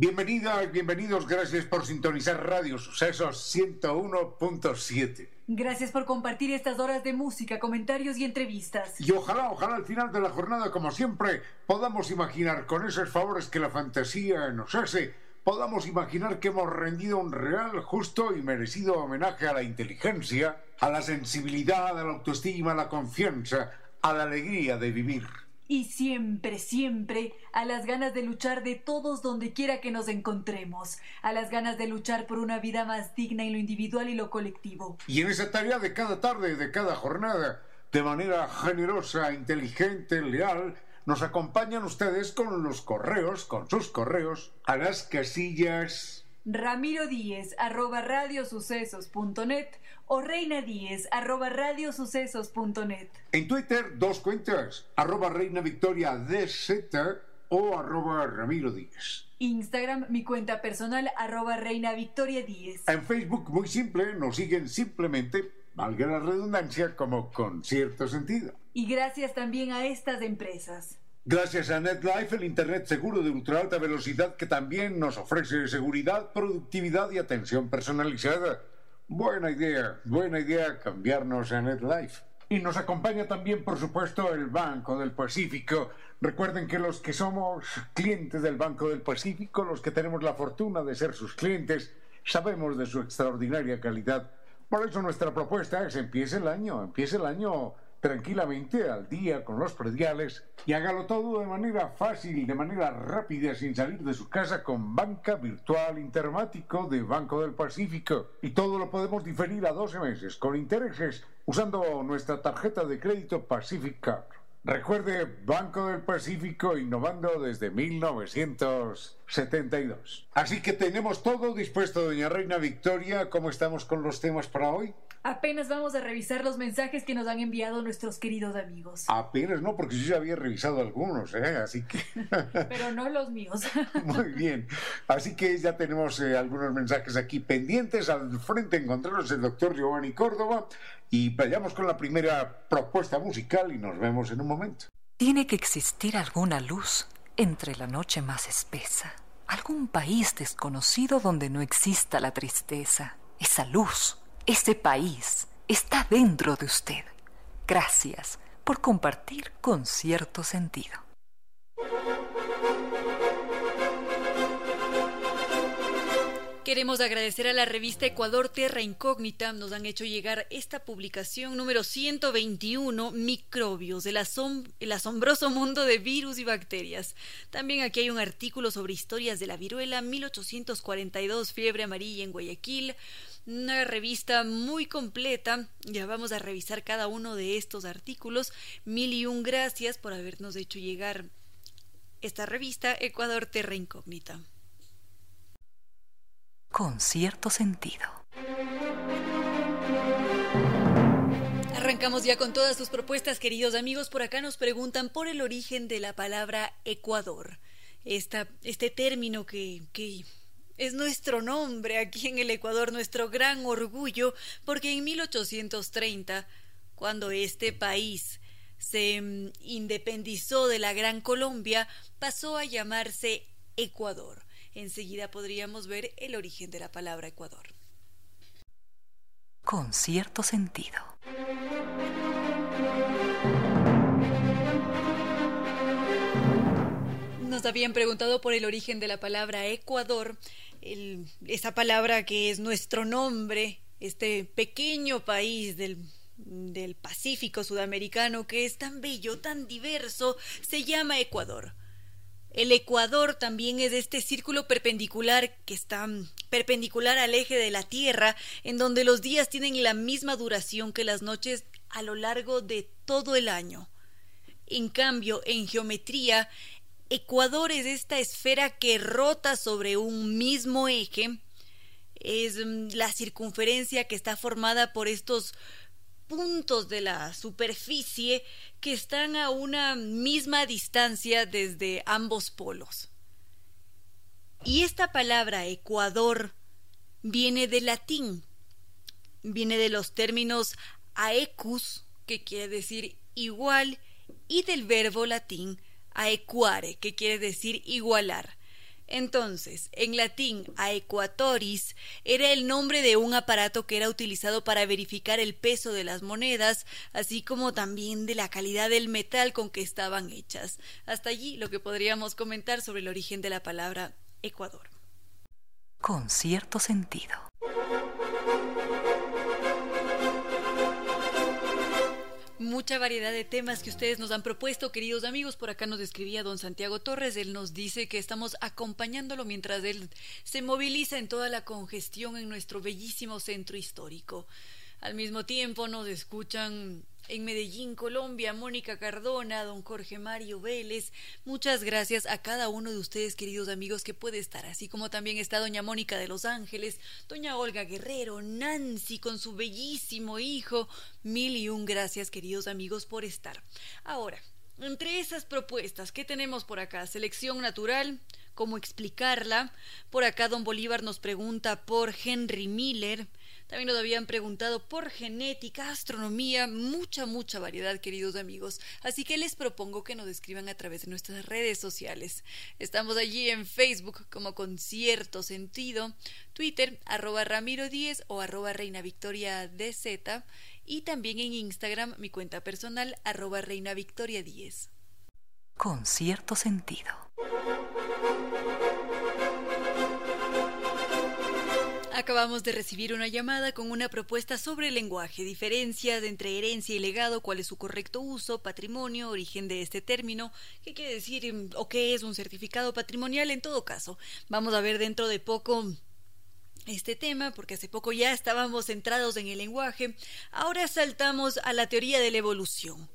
Bienvenidas, bienvenidos, gracias por sintonizar Radio Sucesos 101.7. Gracias por compartir estas horas de música, comentarios y entrevistas. Y ojalá, ojalá al final de la jornada, como siempre, podamos imaginar con esos favores que la fantasía nos hace, podamos imaginar que hemos rendido un real, justo y merecido homenaje a la inteligencia, a la sensibilidad, a la autoestima, a la confianza, a la alegría de vivir y siempre, siempre a las ganas de luchar de todos donde quiera que nos encontremos, a las ganas de luchar por una vida más digna en lo individual y lo colectivo. Y en esa tarea de cada tarde, de cada jornada, de manera generosa, inteligente, leal, nos acompañan ustedes con los correos, con sus correos, a las casillas Ramiro Díez arroba radiosucesos.net o Reina Díez arroba radiosucesos.net. En Twitter, dos cuentas, arroba Reina Victoria DZ o arroba Ramiro Díez. Instagram, mi cuenta personal, arroba Reina Victoria Díez. En Facebook, muy simple, nos siguen simplemente, valga la redundancia, como con cierto sentido. Y gracias también a estas empresas. Gracias a NetLife, el Internet seguro de ultra alta velocidad que también nos ofrece seguridad, productividad y atención personalizada. Buena idea, buena idea cambiarnos a NetLife. Y nos acompaña también, por supuesto, el Banco del Pacífico. Recuerden que los que somos clientes del Banco del Pacífico, los que tenemos la fortuna de ser sus clientes, sabemos de su extraordinaria calidad. Por eso nuestra propuesta es empiece el año, empiece el año tranquilamente al día con los prediales y hágalo todo de manera fácil, de manera rápida, sin salir de su casa con banca virtual intermático de Banco del Pacífico. Y todo lo podemos diferir a 12 meses con intereses usando nuestra tarjeta de crédito Pacific Card. Recuerde, Banco del Pacífico innovando desde 1972. Así que tenemos todo dispuesto, doña Reina Victoria. ¿Cómo estamos con los temas para hoy? Apenas vamos a revisar los mensajes que nos han enviado nuestros queridos amigos. Apenas no, porque yo ya había revisado algunos, ¿eh? Así que... Pero no los míos. Muy bien. Así que ya tenemos eh, algunos mensajes aquí pendientes. Al frente encontrarnos el doctor Giovanni Córdoba. Y vayamos con la primera propuesta musical y nos vemos en un momento. Tiene que existir alguna luz entre la noche más espesa. Algún país desconocido donde no exista la tristeza. Esa luz ese país está dentro de usted. Gracias por compartir con cierto sentido. Queremos agradecer a la revista Ecuador Terra Incógnita. Nos han hecho llegar esta publicación número 121, Microbios, el, el asombroso mundo de virus y bacterias. También aquí hay un artículo sobre historias de la viruela, 1842, fiebre amarilla en Guayaquil, una revista muy completa. Ya vamos a revisar cada uno de estos artículos. Mil y un gracias por habernos hecho llegar esta revista Ecuador Terra Incógnita. Con cierto sentido. Arrancamos ya con todas sus propuestas, queridos amigos. Por acá nos preguntan por el origen de la palabra Ecuador. Esta, este término que, que es nuestro nombre aquí en el Ecuador, nuestro gran orgullo, porque en 1830, cuando este país se mm, independizó de la Gran Colombia, pasó a llamarse Ecuador. Enseguida podríamos ver el origen de la palabra Ecuador. Con cierto sentido. Nos habían preguntado por el origen de la palabra Ecuador esa palabra que es nuestro nombre, este pequeño país del, del Pacífico sudamericano que es tan bello, tan diverso, se llama Ecuador. El Ecuador también es este círculo perpendicular que está perpendicular al eje de la Tierra, en donde los días tienen la misma duración que las noches a lo largo de todo el año. En cambio, en geometría, Ecuador es esta esfera que rota sobre un mismo eje. es mm, la circunferencia que está formada por estos puntos de la superficie que están a una misma distancia desde ambos polos. Y esta palabra Ecuador viene del latín, viene de los términos aecus, que quiere decir igual, y del verbo latín aequare, que quiere decir igualar. Entonces, en latín, aequatoris era el nombre de un aparato que era utilizado para verificar el peso de las monedas, así como también de la calidad del metal con que estaban hechas. Hasta allí lo que podríamos comentar sobre el origen de la palabra Ecuador. Con cierto sentido. Mucha variedad de temas que ustedes nos han propuesto, queridos amigos. Por acá nos escribía don Santiago Torres. Él nos dice que estamos acompañándolo mientras él se moviliza en toda la congestión en nuestro bellísimo centro histórico. Al mismo tiempo nos escuchan en Medellín, Colombia, Mónica Cardona, don Jorge Mario Vélez. Muchas gracias a cada uno de ustedes, queridos amigos, que puede estar, así como también está doña Mónica de Los Ángeles, doña Olga Guerrero, Nancy con su bellísimo hijo. Mil y un gracias, queridos amigos, por estar. Ahora, entre esas propuestas, ¿qué tenemos por acá? Selección natural, cómo explicarla. Por acá don Bolívar nos pregunta por Henry Miller. También nos habían preguntado por genética, astronomía, mucha, mucha variedad, queridos amigos. Así que les propongo que nos escriban a través de nuestras redes sociales. Estamos allí en Facebook como con cierto sentido, Twitter, arroba Ramiro 10 o arroba Reina Victoria y también en Instagram mi cuenta personal arroba Reina Victoria 10. Con cierto sentido. Acabamos de recibir una llamada con una propuesta sobre el lenguaje, diferencias entre herencia y legado, cuál es su correcto uso, patrimonio, origen de este término, qué quiere decir mm, o qué es un certificado patrimonial en todo caso. Vamos a ver dentro de poco este tema, porque hace poco ya estábamos centrados en el lenguaje, ahora saltamos a la teoría de la evolución.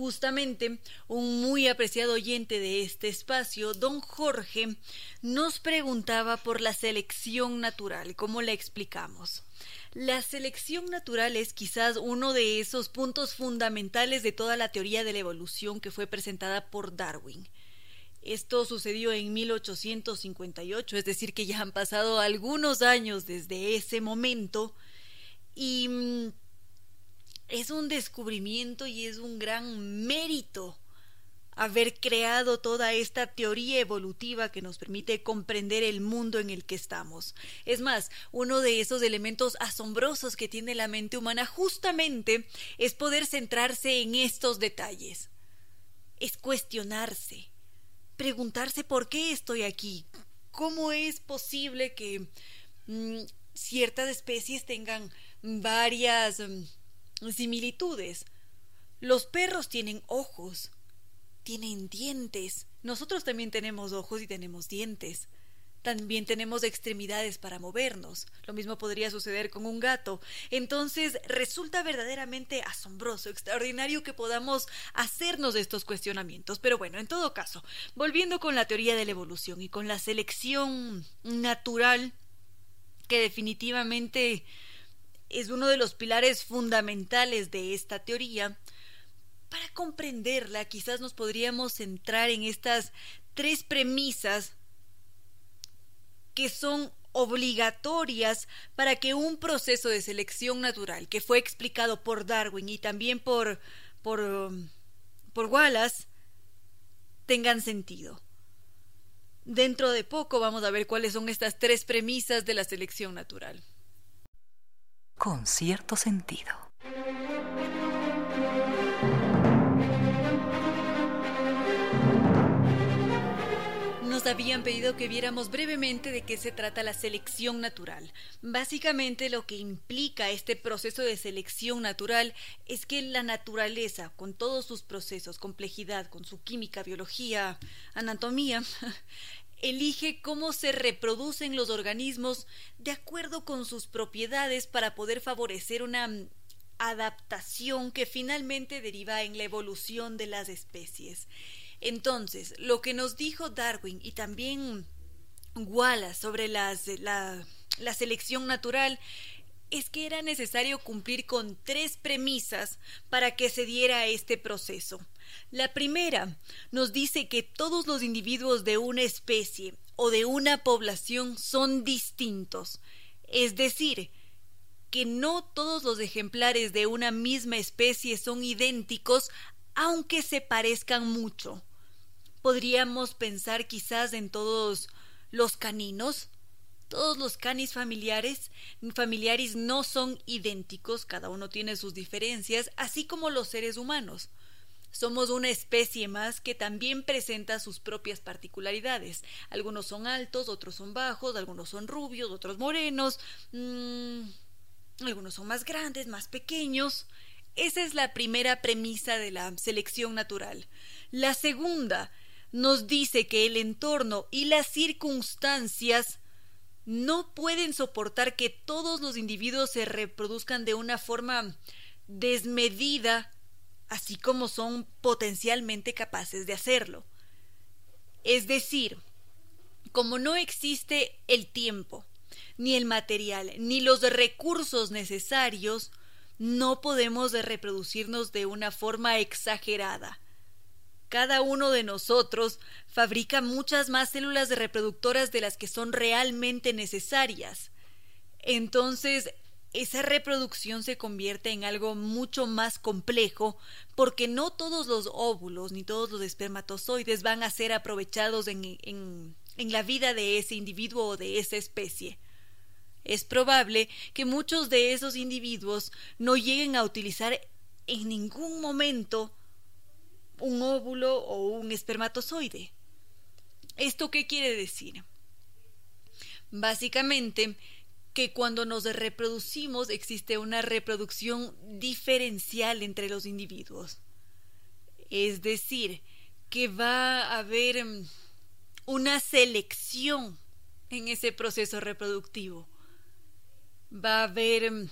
Justamente, un muy apreciado oyente de este espacio, don Jorge, nos preguntaba por la selección natural, ¿cómo la explicamos? La selección natural es quizás uno de esos puntos fundamentales de toda la teoría de la evolución que fue presentada por Darwin. Esto sucedió en 1858, es decir, que ya han pasado algunos años desde ese momento y mm, es un descubrimiento y es un gran mérito haber creado toda esta teoría evolutiva que nos permite comprender el mundo en el que estamos. Es más, uno de esos elementos asombrosos que tiene la mente humana justamente es poder centrarse en estos detalles. Es cuestionarse, preguntarse por qué estoy aquí, cómo es posible que mm, ciertas especies tengan varias... Mm, similitudes. Los perros tienen ojos, tienen dientes. Nosotros también tenemos ojos y tenemos dientes. También tenemos extremidades para movernos. Lo mismo podría suceder con un gato. Entonces resulta verdaderamente asombroso, extraordinario que podamos hacernos estos cuestionamientos. Pero bueno, en todo caso, volviendo con la teoría de la evolución y con la selección natural, que definitivamente es uno de los pilares fundamentales de esta teoría. Para comprenderla, quizás nos podríamos centrar en estas tres premisas que son obligatorias para que un proceso de selección natural que fue explicado por Darwin y también por por, por Wallace tengan sentido. Dentro de poco vamos a ver cuáles son estas tres premisas de la selección natural con cierto sentido. Nos habían pedido que viéramos brevemente de qué se trata la selección natural. Básicamente lo que implica este proceso de selección natural es que la naturaleza, con todos sus procesos, complejidad, con su química, biología, anatomía, elige cómo se reproducen los organismos de acuerdo con sus propiedades para poder favorecer una mm, adaptación que finalmente deriva en la evolución de las especies. Entonces, lo que nos dijo Darwin y también Wallace sobre la, la selección natural es que era necesario cumplir con tres premisas para que se diera este proceso. La primera nos dice que todos los individuos de una especie o de una población son distintos, es decir, que no todos los ejemplares de una misma especie son idénticos aunque se parezcan mucho. Podríamos pensar quizás en todos los caninos, todos los canis familiares, familiares no son idénticos, cada uno tiene sus diferencias, así como los seres humanos. Somos una especie más que también presenta sus propias particularidades. Algunos son altos, otros son bajos, algunos son rubios, otros morenos, mmm, algunos son más grandes, más pequeños. Esa es la primera premisa de la selección natural. La segunda nos dice que el entorno y las circunstancias no pueden soportar que todos los individuos se reproduzcan de una forma desmedida, así como son potencialmente capaces de hacerlo. Es decir, como no existe el tiempo, ni el material, ni los recursos necesarios, no podemos reproducirnos de una forma exagerada. Cada uno de nosotros fabrica muchas más células reproductoras de las que son realmente necesarias. Entonces, esa reproducción se convierte en algo mucho más complejo porque no todos los óvulos ni todos los espermatozoides van a ser aprovechados en, en, en la vida de ese individuo o de esa especie. Es probable que muchos de esos individuos no lleguen a utilizar en ningún momento un óvulo o un espermatozoide. ¿Esto qué quiere decir? Básicamente, que cuando nos reproducimos existe una reproducción diferencial entre los individuos. Es decir, que va a haber mm, una selección en ese proceso reproductivo va a haber mm,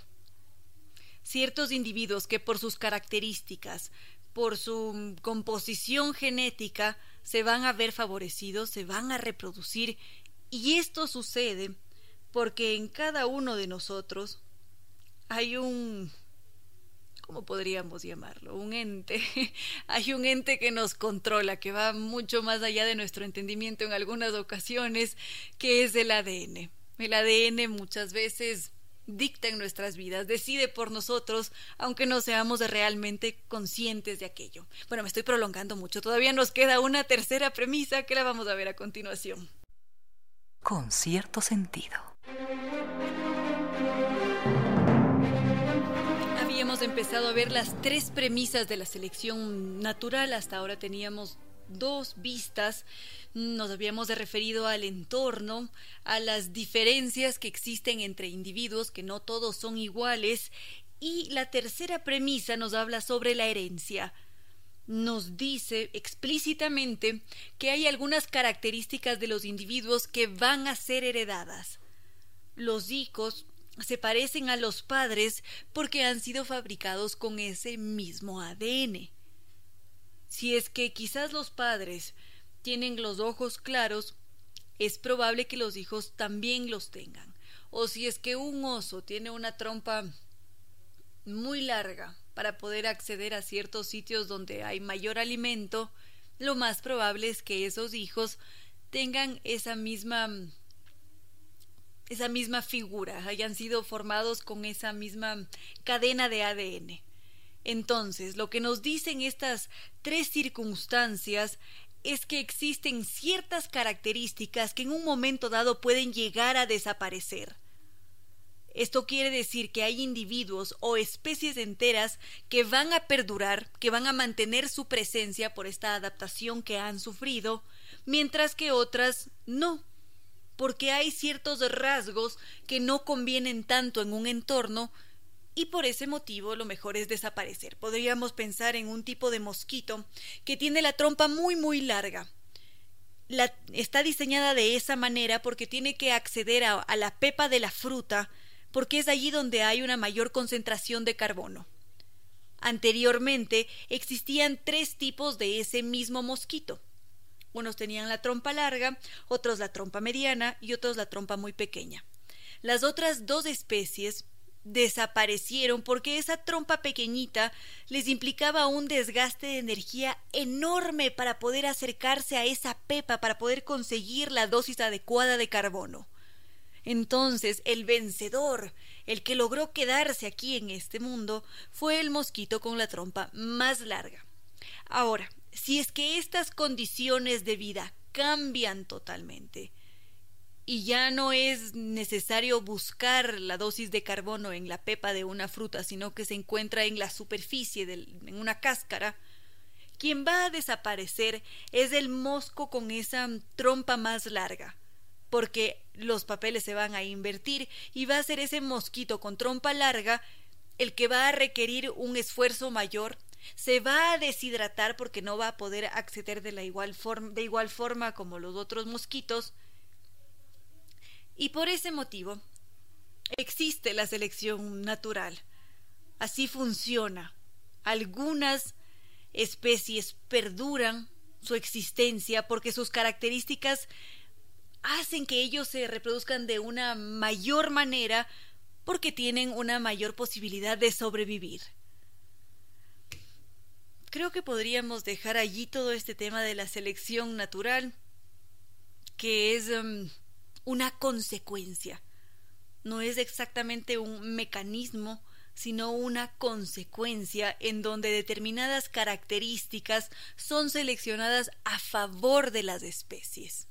ciertos individuos que por sus características, por su mm, composición genética, se van a ver favorecidos, se van a reproducir y esto sucede porque en cada uno de nosotros hay un ¿cómo podríamos llamarlo? Un ente. Hay un ente que nos controla, que va mucho más allá de nuestro entendimiento en algunas ocasiones, que es el ADN. El ADN muchas veces dicta en nuestras vidas, decide por nosotros, aunque no seamos realmente conscientes de aquello. Bueno, me estoy prolongando mucho, todavía nos queda una tercera premisa que la vamos a ver a continuación. Con cierto sentido. Habíamos empezado a ver las tres premisas de la selección natural, hasta ahora teníamos dos vistas nos habíamos referido al entorno, a las diferencias que existen entre individuos, que no todos son iguales, y la tercera premisa nos habla sobre la herencia. Nos dice explícitamente que hay algunas características de los individuos que van a ser heredadas. Los hijos se parecen a los padres porque han sido fabricados con ese mismo ADN. Si es que quizás los padres tienen los ojos claros, es probable que los hijos también los tengan. O si es que un oso tiene una trompa muy larga para poder acceder a ciertos sitios donde hay mayor alimento, lo más probable es que esos hijos tengan esa misma esa misma figura, hayan sido formados con esa misma cadena de ADN. Entonces, lo que nos dicen estas tres circunstancias es que existen ciertas características que en un momento dado pueden llegar a desaparecer. Esto quiere decir que hay individuos o especies enteras que van a perdurar, que van a mantener su presencia por esta adaptación que han sufrido, mientras que otras no, porque hay ciertos rasgos que no convienen tanto en un entorno y por ese motivo lo mejor es desaparecer. Podríamos pensar en un tipo de mosquito que tiene la trompa muy muy larga. La, está diseñada de esa manera porque tiene que acceder a, a la pepa de la fruta porque es allí donde hay una mayor concentración de carbono. Anteriormente existían tres tipos de ese mismo mosquito. Unos tenían la trompa larga, otros la trompa mediana y otros la trompa muy pequeña. las otras dos especies desaparecieron porque esa trompa pequeñita les implicaba un desgaste de energía enorme para poder acercarse a esa pepa, para poder conseguir la dosis adecuada de carbono. Entonces el vencedor, el que logró quedarse aquí en este mundo, fue el mosquito con la trompa más larga. Ahora, si es que estas condiciones de vida cambian totalmente, y ya no es necesario buscar la dosis de carbono en la pepa de una fruta, sino que se encuentra en la superficie, en una cáscara, quien va a desaparecer es el mosco con esa trompa más larga, porque los papeles se van a invertir y va a ser ese mosquito con trompa larga el que va a requerir un esfuerzo mayor se va a deshidratar porque no va a poder acceder de, la igual de igual forma como los otros mosquitos y por ese motivo existe la selección natural. Así funciona. Algunas especies perduran su existencia porque sus características hacen que ellos se reproduzcan de una mayor manera porque tienen una mayor posibilidad de sobrevivir. Creo que podríamos dejar allí todo este tema de la selección natural, que es em, una consecuencia. No es exactamente un mecanismo, sino una consecuencia en donde determinadas características son seleccionadas a favor de las especies.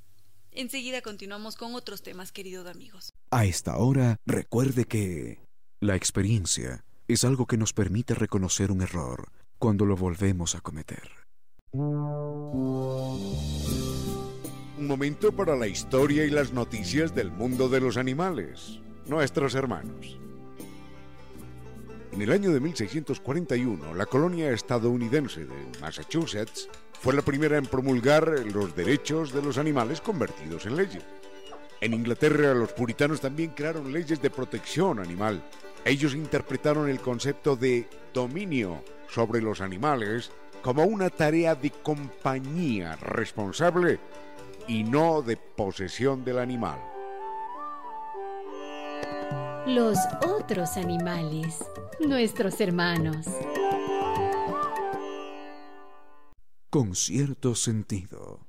Enseguida continuamos con otros temas, queridos amigos. A esta hora, recuerde que la experiencia es algo que nos permite reconocer un error cuando lo volvemos a cometer un momento para la historia y las noticias del mundo de los animales, nuestros hermanos. En el año de 1641, la colonia estadounidense de Massachusetts fue la primera en promulgar los derechos de los animales convertidos en leyes. En Inglaterra, los puritanos también crearon leyes de protección animal. Ellos interpretaron el concepto de dominio sobre los animales como una tarea de compañía responsable y no de posesión del animal. Los otros animales, nuestros hermanos. Con cierto sentido.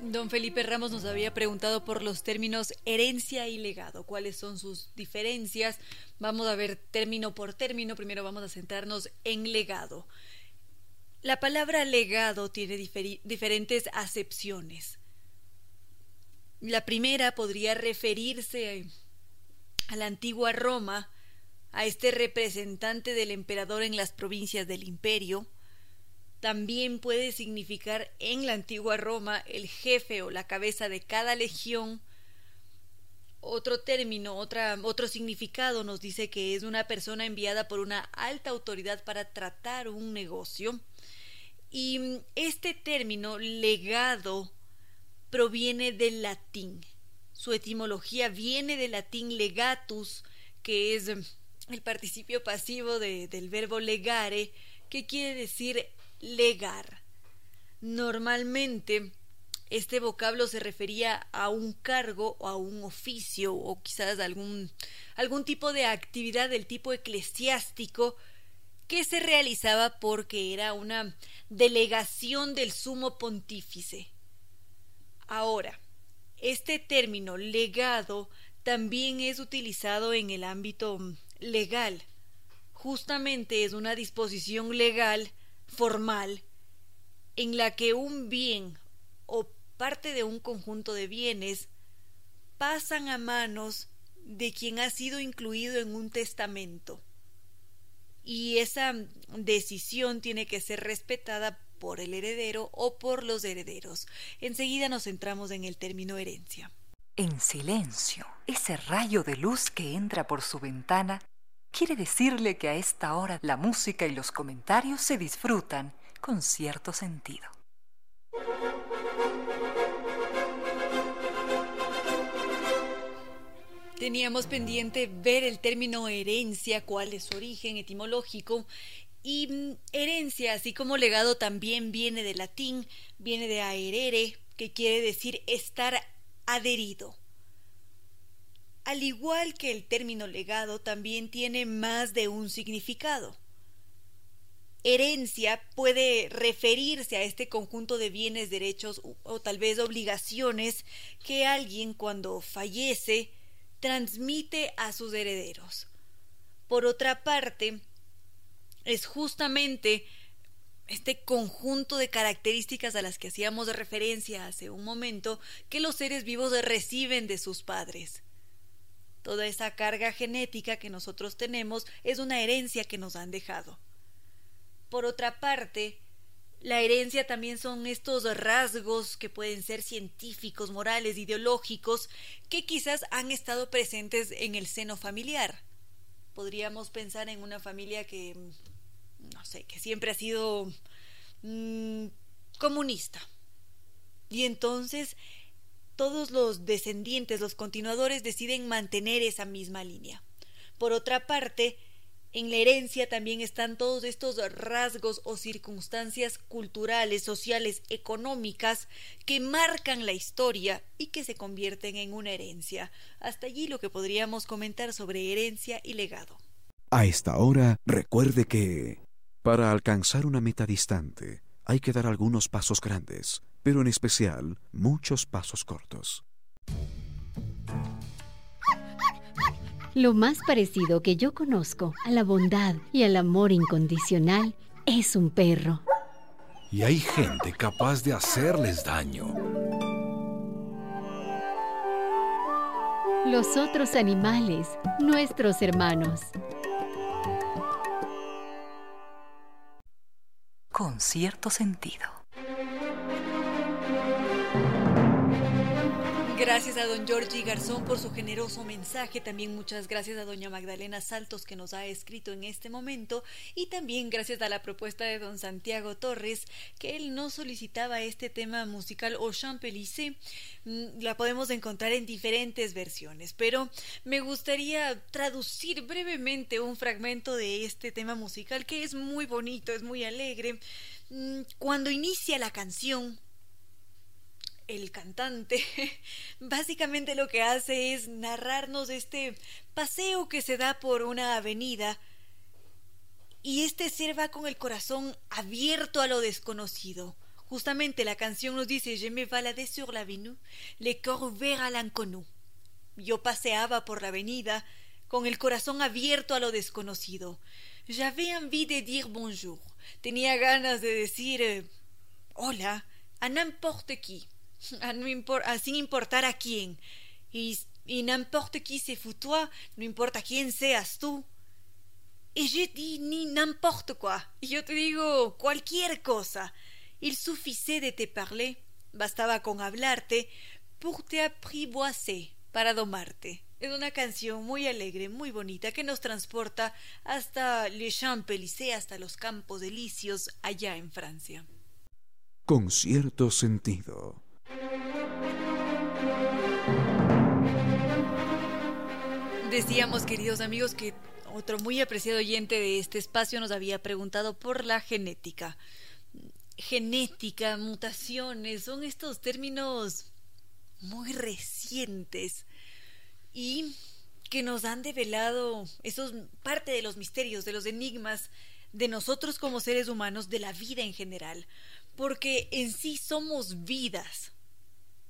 Don Felipe Ramos nos había preguntado por los términos herencia y legado, cuáles son sus diferencias. Vamos a ver término por término. Primero vamos a centrarnos en legado. La palabra legado tiene diferentes acepciones. La primera podría referirse a la antigua Roma, a este representante del emperador en las provincias del imperio. También puede significar en la antigua Roma el jefe o la cabeza de cada legión. Otro término, otro significado nos dice que es una persona enviada por una alta autoridad para tratar un negocio. Y mm, este término legado proviene del latín. Su etimología viene del latín legatus, que es mm, el participio pasivo del verbo legare, que quiere decir legar. Normalmente este vocablo se refería a un cargo o a un oficio o quizás algún, algún tipo de actividad del tipo eclesiástico que se realizaba porque era una delegación del sumo pontífice. Ahora, este término legado también es utilizado en el ámbito legal. Justamente es una disposición legal formal en la que un bien o parte de un conjunto de bienes pasan a manos de quien ha sido incluido en un testamento y esa decisión tiene que ser respetada por el heredero o por los herederos. Enseguida nos centramos en el término herencia. En silencio, ese rayo de luz que entra por su ventana quiere decirle que a esta hora la música y los comentarios se disfrutan con cierto sentido. Teníamos pendiente ver el término herencia, cuál es su origen etimológico. Y mm, herencia, así como legado, también viene de latín, viene de aerere, que quiere decir estar adherido. Al igual que el término legado también tiene más de un significado. Herencia puede referirse a este conjunto de bienes, derechos o tal vez obligaciones que alguien cuando fallece transmite a sus herederos. Por otra parte, es justamente este conjunto de características a las que hacíamos referencia hace un momento que los seres vivos reciben de sus padres. Toda esa carga genética que nosotros tenemos es una herencia que nos han dejado. Por otra parte, la herencia también son estos rasgos que pueden ser científicos, morales, ideológicos, que quizás han estado presentes en el seno familiar. Podríamos pensar en una familia que, no sé, que siempre ha sido mm, comunista. Y entonces todos los descendientes, los continuadores, deciden mantener esa misma línea. Por otra parte, en la herencia también están todos estos rasgos o circunstancias culturales, sociales, económicas que marcan la historia y que se convierten en una herencia. Hasta allí lo que podríamos comentar sobre herencia y legado. A esta hora, recuerde que para alcanzar una meta distante hay que dar algunos pasos grandes, pero en especial muchos pasos cortos. Lo más parecido que yo conozco a la bondad y al amor incondicional es un perro. Y hay gente capaz de hacerles daño. Los otros animales, nuestros hermanos. Con cierto sentido. Gracias a don Georgie Garzón por su generoso mensaje. También muchas gracias a doña Magdalena Saltos que nos ha escrito en este momento. Y también gracias a la propuesta de don Santiago Torres que él no solicitaba este tema musical o Champelissé. Mm, la podemos encontrar en diferentes versiones, pero me gustaría traducir brevemente un fragmento de este tema musical que es muy bonito, es muy alegre. Mm, cuando inicia la canción, el cantante básicamente lo que hace es narrarnos este paseo que se da por una avenida y este ser va con el corazón abierto a lo desconocido. Justamente la canción nos dice Je me baladais sur l'avenue, le corps à l'inconnu. Yo paseaba por la avenida con el corazón abierto a lo desconocido. J'avais envie de dire bonjour. Tenía ganas de decir hola a n'importe qui. A no impor a sin importar a quién. Y, y n'importe qui fou toi, no importa quién seas tú. Y je dis ni n'importe quoi. Y yo te digo cualquier cosa. Il suffisait de te parler, bastaba con hablarte, pour te apprivoiser, para domarte. Es una canción muy alegre, muy bonita, que nos transporta hasta Les Champs-Élysées, hasta los Campos Delicios, allá en Francia. Con cierto sentido. Decíamos, queridos amigos, que otro muy apreciado oyente de este espacio nos había preguntado por la genética. Genética, mutaciones, son estos términos muy recientes y que nos han develado esos parte de los misterios, de los enigmas de nosotros como seres humanos, de la vida en general, porque en sí somos vidas,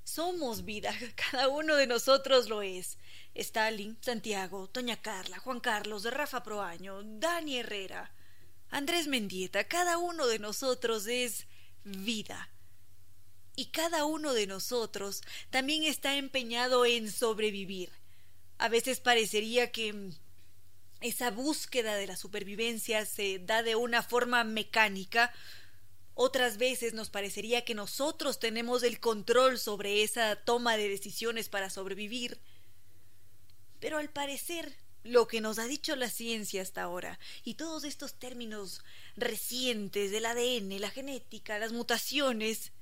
somos vida, cada uno de nosotros lo es. Stalin, Santiago, Toña Carla, Juan Carlos, Rafa Proaño, Dani Herrera, Andrés Mendieta, cada uno de nosotros es vida. Y cada uno de nosotros también está empeñado en sobrevivir. A veces parecería que esa búsqueda de la supervivencia se da de una forma mecánica, otras veces nos parecería que nosotros tenemos el control sobre esa toma de decisiones para sobrevivir. Pero al parecer, lo que nos ha dicho la ciencia hasta ahora, y todos estos términos recientes del ADN, la genética, las mutaciones,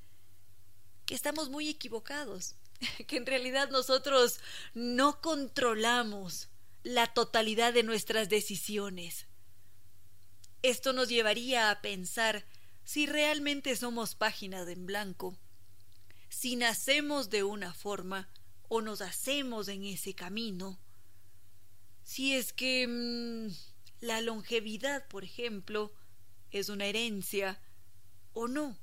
que estamos muy equivocados, que en realidad nosotros no controlamos la totalidad de nuestras decisiones. Esto nos llevaría a pensar si realmente somos páginas en blanco, si nacemos de una forma o nos hacemos en ese camino. Si es que mm, la longevidad, por ejemplo, es una herencia o no.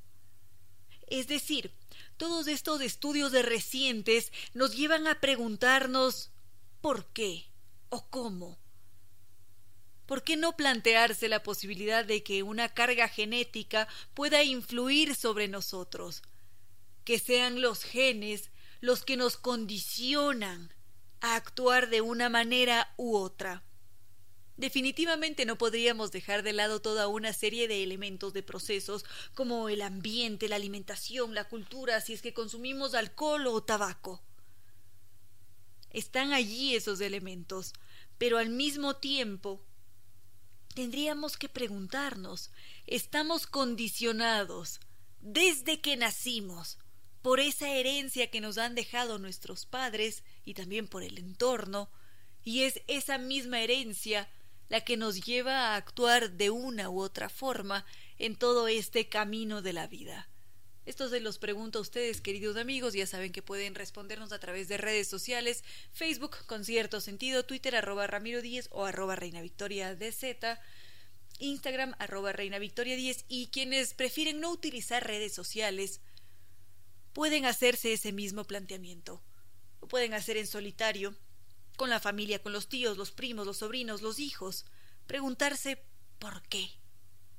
Es decir, todos estos estudios de recientes nos llevan a preguntarnos ¿por qué? o cómo. ¿Por qué no plantearse la posibilidad de que una carga genética pueda influir sobre nosotros? Que sean los genes los que nos condicionan a actuar de una manera u otra. Definitivamente no podríamos dejar de lado toda una serie de elementos de procesos como el ambiente, la alimentación, la cultura, si es que consumimos alcohol o tabaco. Están allí esos elementos, pero al mismo tiempo tendríamos que preguntarnos, ¿estamos condicionados desde que nacimos por esa herencia que nos han dejado nuestros padres y también por el entorno? Y es esa misma herencia la que nos lleva a actuar de una u otra forma en todo este camino de la vida. Esto se los pregunto a ustedes, queridos amigos. Ya saben que pueden respondernos a través de redes sociales, Facebook con cierto sentido, Twitter arroba Ramiro 10 o arroba Reina Victoria Instagram arroba Reina Victoria 10 y quienes prefieren no utilizar redes sociales pueden hacerse ese mismo planteamiento. Lo pueden hacer en solitario, con la familia, con los tíos, los primos, los sobrinos, los hijos. Preguntarse por qué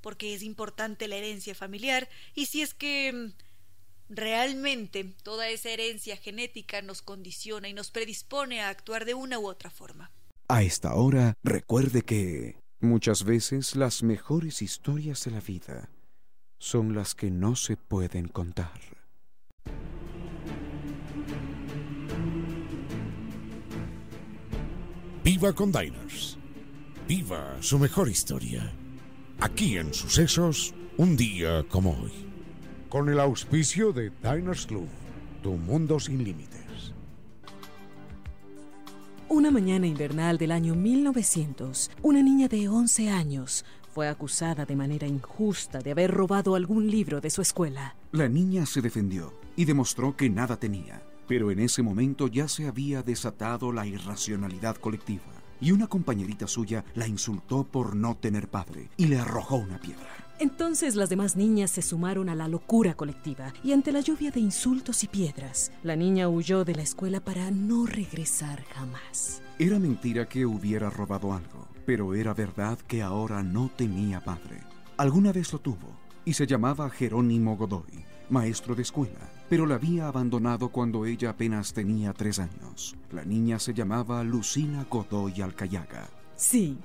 porque es importante la herencia familiar y si es que mm, realmente toda esa herencia genética nos condiciona y nos predispone a actuar de una u otra forma. A esta hora, recuerde que muchas veces las mejores historias de la vida son las que no se pueden contar. Viva con Diners. Viva su mejor historia. Aquí en Sucesos, un día como hoy. Con el auspicio de Diners Club, tu mundo sin límites. Una mañana invernal del año 1900, una niña de 11 años fue acusada de manera injusta de haber robado algún libro de su escuela. La niña se defendió y demostró que nada tenía, pero en ese momento ya se había desatado la irracionalidad colectiva y una compañerita suya la insultó por no tener padre y le arrojó una piedra. Entonces las demás niñas se sumaron a la locura colectiva y ante la lluvia de insultos y piedras, la niña huyó de la escuela para no regresar jamás. Era mentira que hubiera robado algo, pero era verdad que ahora no tenía padre. Alguna vez lo tuvo y se llamaba Jerónimo Godoy, maestro de escuela pero la había abandonado cuando ella apenas tenía tres años. La niña se llamaba Lucila Godoy Alcayaga. Sí,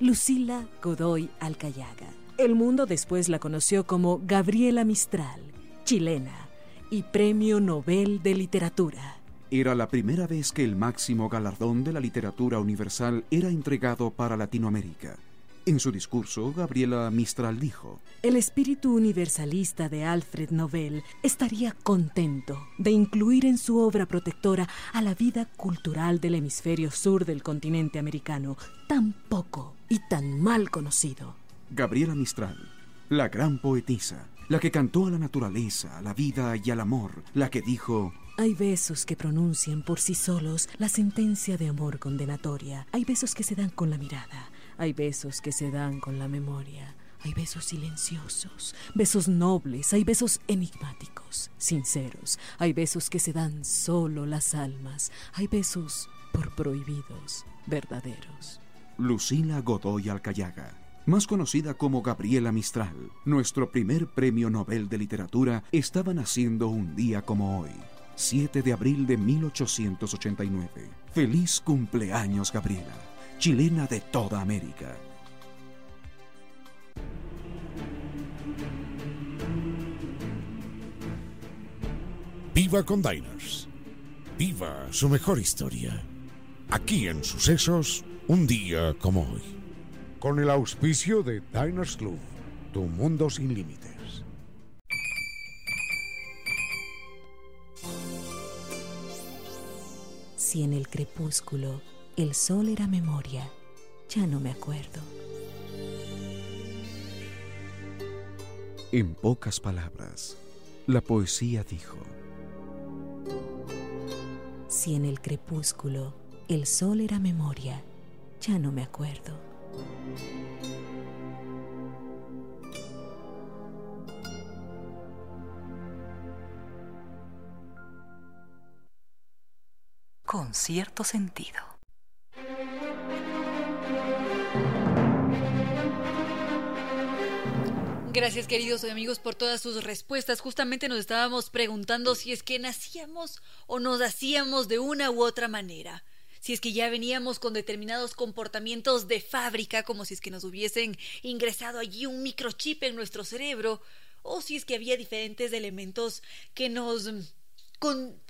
Lucila Godoy Alcayaga. El mundo después la conoció como Gabriela Mistral, chilena y Premio Nobel de Literatura. Era la primera vez que el máximo galardón de la literatura universal era entregado para Latinoamérica. En su discurso, Gabriela Mistral dijo, El espíritu universalista de Alfred Nobel estaría contento de incluir en su obra protectora a la vida cultural del hemisferio sur del continente americano, tan poco y tan mal conocido. Gabriela Mistral, la gran poetisa, la que cantó a la naturaleza, a la vida y al amor, la que dijo, hay besos que pronuncian por sí solos la sentencia de amor condenatoria. Hay besos que se dan con la mirada. Hay besos que se dan con la memoria. Hay besos silenciosos, besos nobles, hay besos enigmáticos, sinceros. Hay besos que se dan solo las almas. Hay besos por prohibidos, verdaderos. Lucila Godoy Alcayaga, más conocida como Gabriela Mistral, nuestro primer premio Nobel de Literatura, estaba naciendo un día como hoy. 7 de abril de 1889. Feliz cumpleaños, Gabriela chilena de toda América. Viva con Diners. Viva su mejor historia. Aquí en Sucesos, un día como hoy. Con el auspicio de Diners Club, tu mundo sin límites. Si en el crepúsculo el sol era memoria, ya no me acuerdo. En pocas palabras, la poesía dijo, Si en el crepúsculo el sol era memoria, ya no me acuerdo. Con cierto sentido. Gracias queridos amigos por todas sus respuestas. Justamente nos estábamos preguntando si es que nacíamos o nos hacíamos de una u otra manera. Si es que ya veníamos con determinados comportamientos de fábrica, como si es que nos hubiesen ingresado allí un microchip en nuestro cerebro, o si es que había diferentes elementos que nos,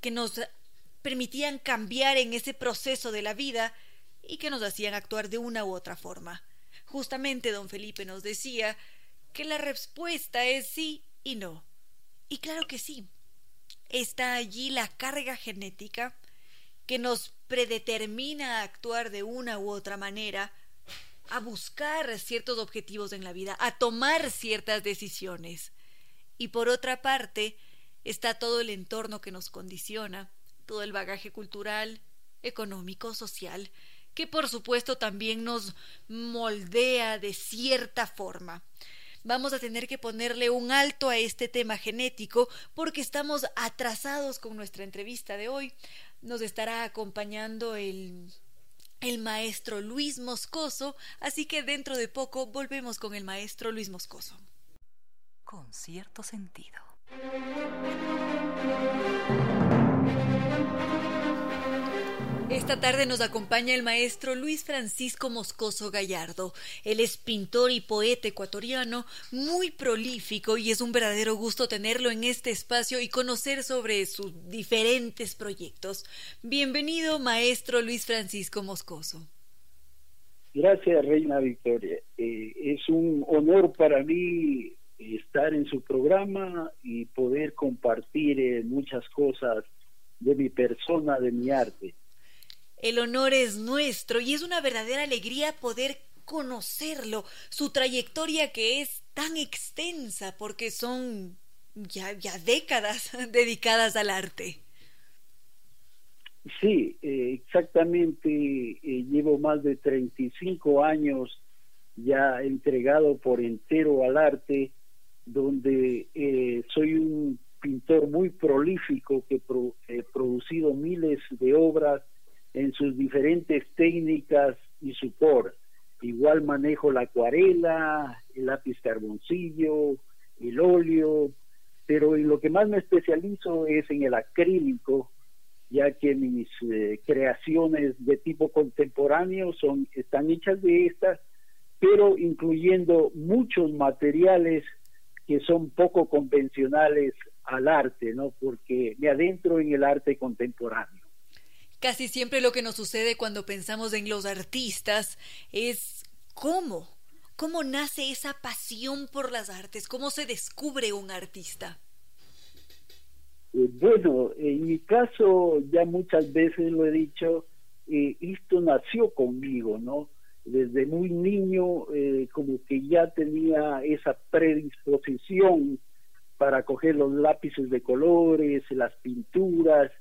que nos permitían cambiar en ese proceso de la vida y que nos hacían actuar de una u otra forma. Justamente don Felipe nos decía que la respuesta es sí y no. Y claro que sí. Está allí la carga genética que nos predetermina a actuar de una u otra manera, a buscar ciertos objetivos en la vida, a tomar ciertas decisiones. Y por otra parte, está todo el entorno que nos condiciona, todo el bagaje cultural, económico, social, que por supuesto también nos moldea de cierta forma vamos a tener que ponerle un alto a este tema genético porque estamos atrasados con nuestra entrevista de hoy. Nos estará acompañando el el maestro Luis Moscoso, así que dentro de poco volvemos con el maestro Luis Moscoso. Con cierto sentido. Esta tarde nos acompaña el maestro Luis Francisco Moscoso Gallardo. Él es pintor y poeta ecuatoriano, muy prolífico y es un verdadero gusto tenerlo en este espacio y conocer sobre sus diferentes proyectos. Bienvenido, maestro Luis Francisco Moscoso. Gracias, Reina Victoria. Eh, es un honor para mí estar en su programa y poder compartir eh, muchas cosas de mi persona, de mi arte. El honor es nuestro y es una verdadera alegría poder conocerlo, su trayectoria que es tan extensa porque son ya, ya décadas dedicadas al arte. Sí, eh, exactamente. Eh, llevo más de 35 años ya entregado por entero al arte, donde eh, soy un pintor muy prolífico que he producido miles de obras en sus diferentes técnicas y supor. Igual manejo la acuarela, el lápiz carboncillo, el óleo, pero en lo que más me especializo es en el acrílico, ya que mis eh, creaciones de tipo contemporáneo son están hechas de estas, pero incluyendo muchos materiales que son poco convencionales al arte, ¿no? Porque me adentro en el arte contemporáneo. Casi siempre lo que nos sucede cuando pensamos en los artistas es cómo, cómo nace esa pasión por las artes, cómo se descubre un artista. Eh, bueno, en mi caso ya muchas veces lo he dicho, eh, esto nació conmigo, ¿no? Desde muy niño eh, como que ya tenía esa predisposición para coger los lápices de colores, las pinturas,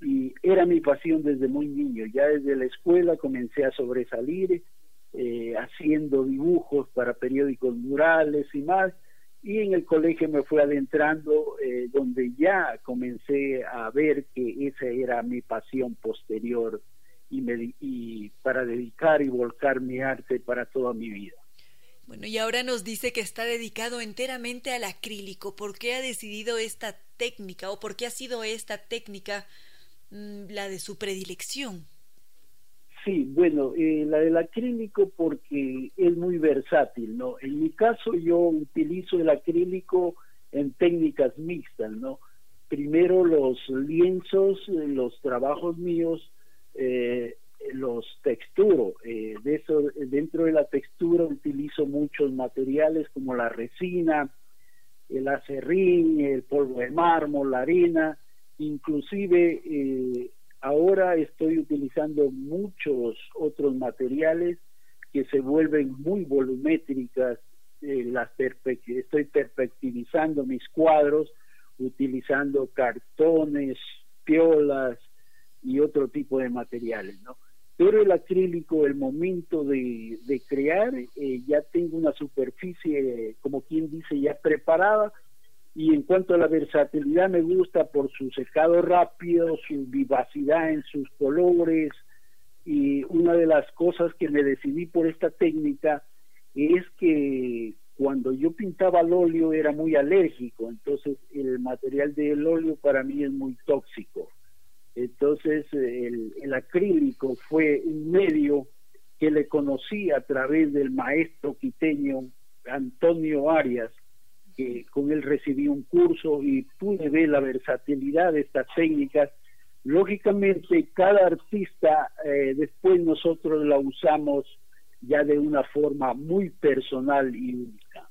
y era mi pasión desde muy niño. Ya desde la escuela comencé a sobresalir eh, haciendo dibujos para periódicos murales y más. Y en el colegio me fui adentrando, eh, donde ya comencé a ver que esa era mi pasión posterior y, me, y para dedicar y volcar mi arte para toda mi vida. Bueno, y ahora nos dice que está dedicado enteramente al acrílico. ¿Por qué ha decidido esta técnica o por qué ha sido esta técnica la de su predilección. Sí, bueno, eh, la del acrílico porque es muy versátil, ¿no? En mi caso yo utilizo el acrílico en técnicas mixtas, ¿no? Primero los lienzos, los trabajos míos, eh, los texturo. Eh, de eso, dentro de la textura utilizo muchos materiales como la resina, el acerrín, el polvo de mármol, la arena, Inclusive eh, ahora estoy utilizando muchos otros materiales que se vuelven muy volumétricas. Eh, las estoy perspectivizando mis cuadros utilizando cartones, piolas y otro tipo de materiales, ¿no? Pero el acrílico, el momento de, crear, eh, ya tengo una superficie, como quien dice, ya preparada. Y en cuanto a la versatilidad, me gusta por su secado rápido, su vivacidad en sus colores. Y una de las cosas que me decidí por esta técnica es que cuando yo pintaba al óleo era muy alérgico, entonces el material del óleo para mí es muy tóxico. Entonces el, acrílico fue un medio que le conocí a través del maestro quiteño Antonio Arias, que con él recibí un curso y pude ver la versatilidad de estas técnicas. Lógicamente, cada artista eh, después nosotros la usamos ya de una forma muy personal y única.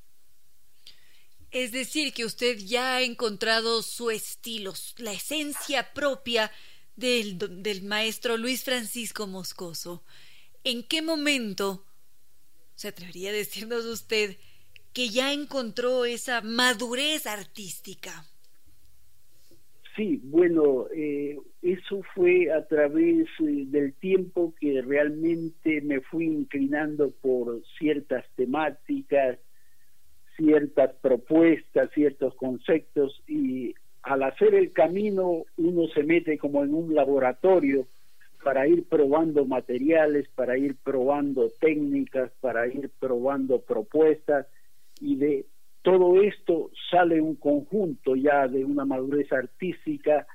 Es decir, que usted ya ha encontrado su estilo, la esencia propia del, del maestro Luis Francisco Moscoso. ¿En qué momento se atrevería a decirnos usted que ya encontró esa madurez artística? Sí, bueno, eh, eso fue a través eh, del tiempo que realmente me fui inclinando por ciertas temáticas, ciertas propuestas, ciertos conceptos y al hacer el camino uno se mete como en un laboratorio para ir probando materiales, para ir probando técnicas, para ir probando propuestas y de todo esto sale un conjunto ya de una madurez artística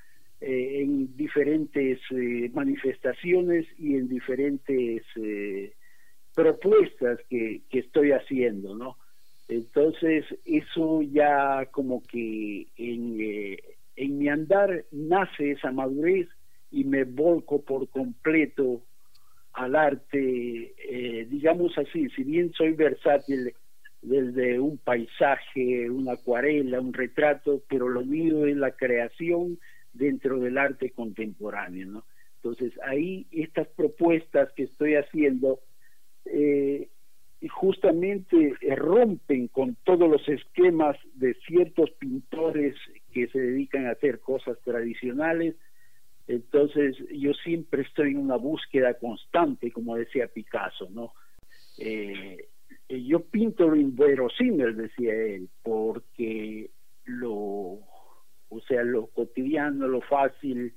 eh, en diferentes eh, manifestaciones y en diferentes eh, propuestas que, que estoy haciendo, ¿no? Entonces, eso ya como que en, eh, en mi andar nace esa madurez y me volco por completo al arte, eh, digamos así, si bien soy versátil desde un paisaje, una acuarela, un retrato, pero lo mío es la creación dentro del arte contemporáneo, ¿no? Entonces ahí estas propuestas que estoy haciendo eh, justamente rompen con todos los esquemas de ciertos pintores que se dedican a hacer cosas tradicionales. Entonces yo siempre estoy en una búsqueda constante, como decía Picasso, ¿no? Eh, yo pinto lo inverosímil, decía él, porque lo, o sea, lo cotidiano, lo fácil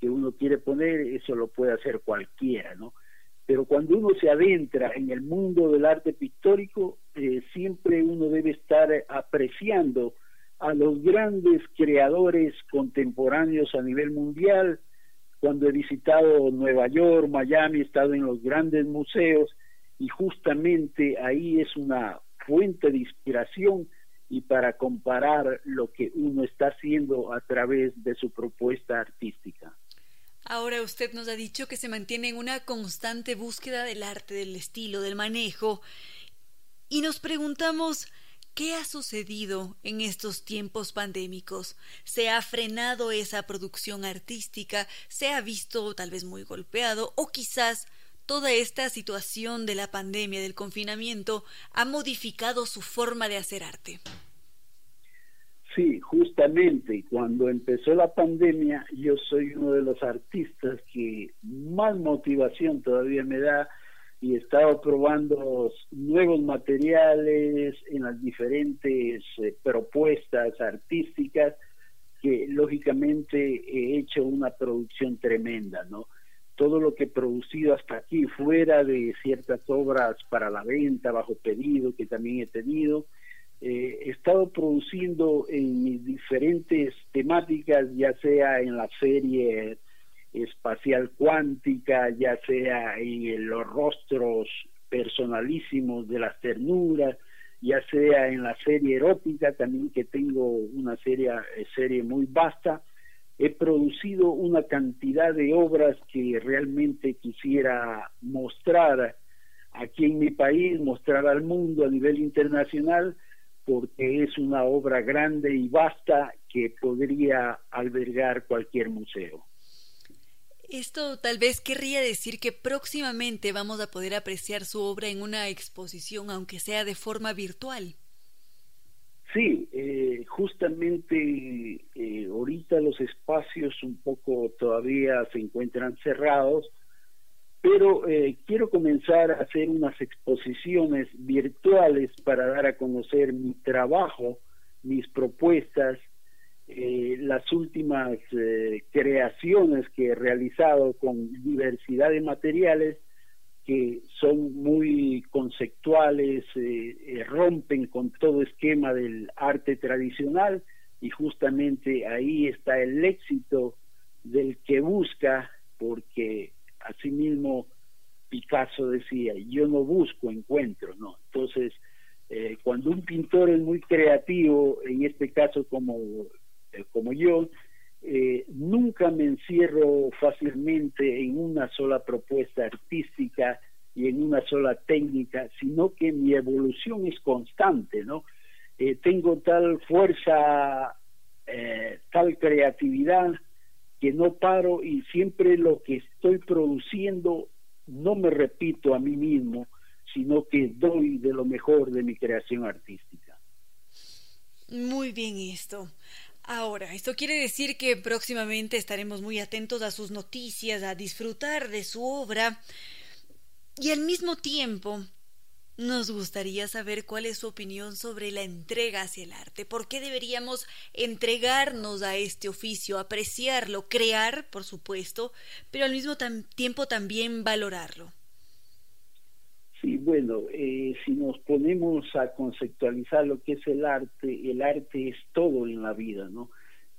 que uno quiere poner, eso lo puede hacer cualquiera, ¿no? pero cuando uno se adentra en el mundo del arte pictórico, eh, siempre uno debe estar apreciando a los grandes creadores contemporáneos a nivel mundial. Cuando he visitado Nueva York, Miami, he estado en los grandes museos y justamente ahí es una fuente de inspiración y para comparar lo que uno está haciendo a través de su propuesta artística. Ahora usted nos ha dicho que se mantiene en una constante búsqueda del arte, del estilo, del manejo, y nos preguntamos ¿Qué ha sucedido en estos tiempos pandémicos? ¿Se ha frenado esa producción artística? ¿Se ha visto tal vez muy golpeado? ¿O quizás toda esta situación de la pandemia, del confinamiento, ha modificado su forma de hacer arte? Sí, justamente cuando empezó la pandemia, yo soy uno de los artistas que más motivación todavía me da y he estado probando nuevos materiales en las diferentes eh, propuestas artísticas que lógicamente he hecho una producción tremenda, ¿no? Todo lo que he producido hasta aquí, fuera de ciertas obras para la venta, bajo pedido que también he tenido, eh, he estado produciendo en mis diferentes temáticas, ya sea en la serie espacial cuántica, ya sea en los rostros personalísimos de las ternuras, ya sea en la serie erótica, también que tengo una serie, serie muy vasta, he producido una cantidad de obras que realmente quisiera mostrar aquí en mi país, mostrar al mundo a nivel internacional, porque es una obra grande y vasta que podría albergar cualquier museo. Esto tal vez querría decir que próximamente vamos a poder apreciar su obra en una exposición, aunque sea de forma virtual. Sí, eh, justamente eh, ahorita los espacios un poco todavía se encuentran cerrados, pero eh, quiero comenzar a hacer unas exposiciones virtuales para dar a conocer mi trabajo, mis propuestas, las últimas creaciones que he realizado con diversidad de materiales que son muy conceptuales, eh, eh, rompen con todo esquema del arte tradicional y justamente ahí está el éxito del que busca, porque asimismo Picasso decía, yo no busco encuentro, ¿no? Entonces, eh, cuando un pintor es muy creativo, en este caso como, como yo, eh, nunca me encierro fácilmente en una sola propuesta artística y en una sola técnica, sino que mi evolución es constante, ¿no? Eh, tengo tal fuerza, eh, tal creatividad que no paro y siempre lo que estoy produciendo no me repito a mí mismo, sino que doy de lo mejor de mi creación artística. Muy bien esto. Ahora, esto quiere decir que próximamente estaremos muy atentos a sus noticias, a disfrutar de su obra y al mismo tiempo nos gustaría saber cuál es su opinión sobre la entrega hacia el arte. ¿Por qué deberíamos entregarnos a este oficio, apreciarlo, crear, por supuesto, pero al mismo tiempo también valorarlo? Sí, bueno, eh, si nos ponemos a conceptualizar lo que es el arte, el arte es todo en la vida, ¿no?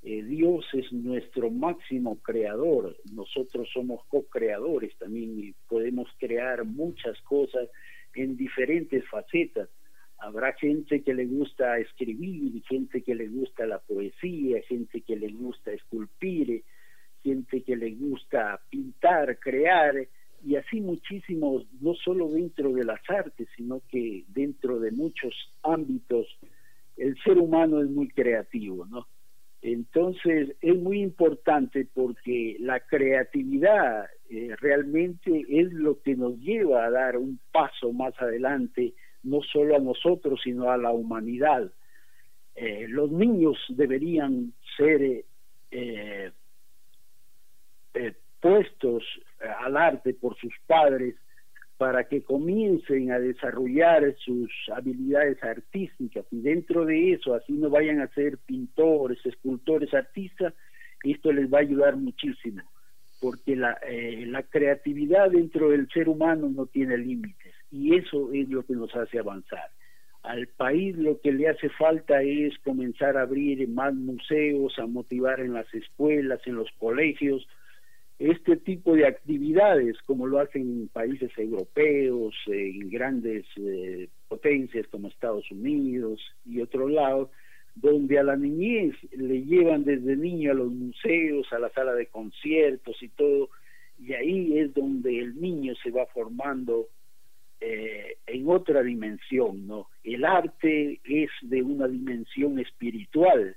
Eh, Dios es nuestro máximo creador, nosotros somos co-creadores también y podemos crear muchas cosas en diferentes facetas. Habrá gente que le gusta escribir, gente que le gusta la poesía, gente que le gusta esculpir, gente que le gusta pintar, crear, y así muchísimos, no solo dentro de las artes, sino que dentro de muchos ámbitos, el ser humano es muy creativo, ¿no? Entonces es muy importante porque la creatividad eh, realmente es lo que nos lleva a dar un paso más adelante, no solo a nosotros, sino a la humanidad. Eh, los niños deberían ser eh, puestos al arte por sus padres para que comiencen a desarrollar sus habilidades artísticas y dentro de eso así no vayan a ser pintores, escultores, artistas, esto les va a ayudar muchísimo porque la, eh, la creatividad dentro del ser humano no tiene límites y eso es lo que nos hace avanzar. Al país lo que le hace falta es comenzar a abrir más museos, a motivar en las escuelas, en los colegios, este tipo de actividades, como lo hacen en países europeos, en grandes eh, potencias como Estados Unidos y otros lados, donde a la niñez le llevan desde niño a los museos, a la sala de conciertos y todo, y ahí es donde el niño se va formando eh, en otra dimensión, ¿no? El arte es de una dimensión espiritual,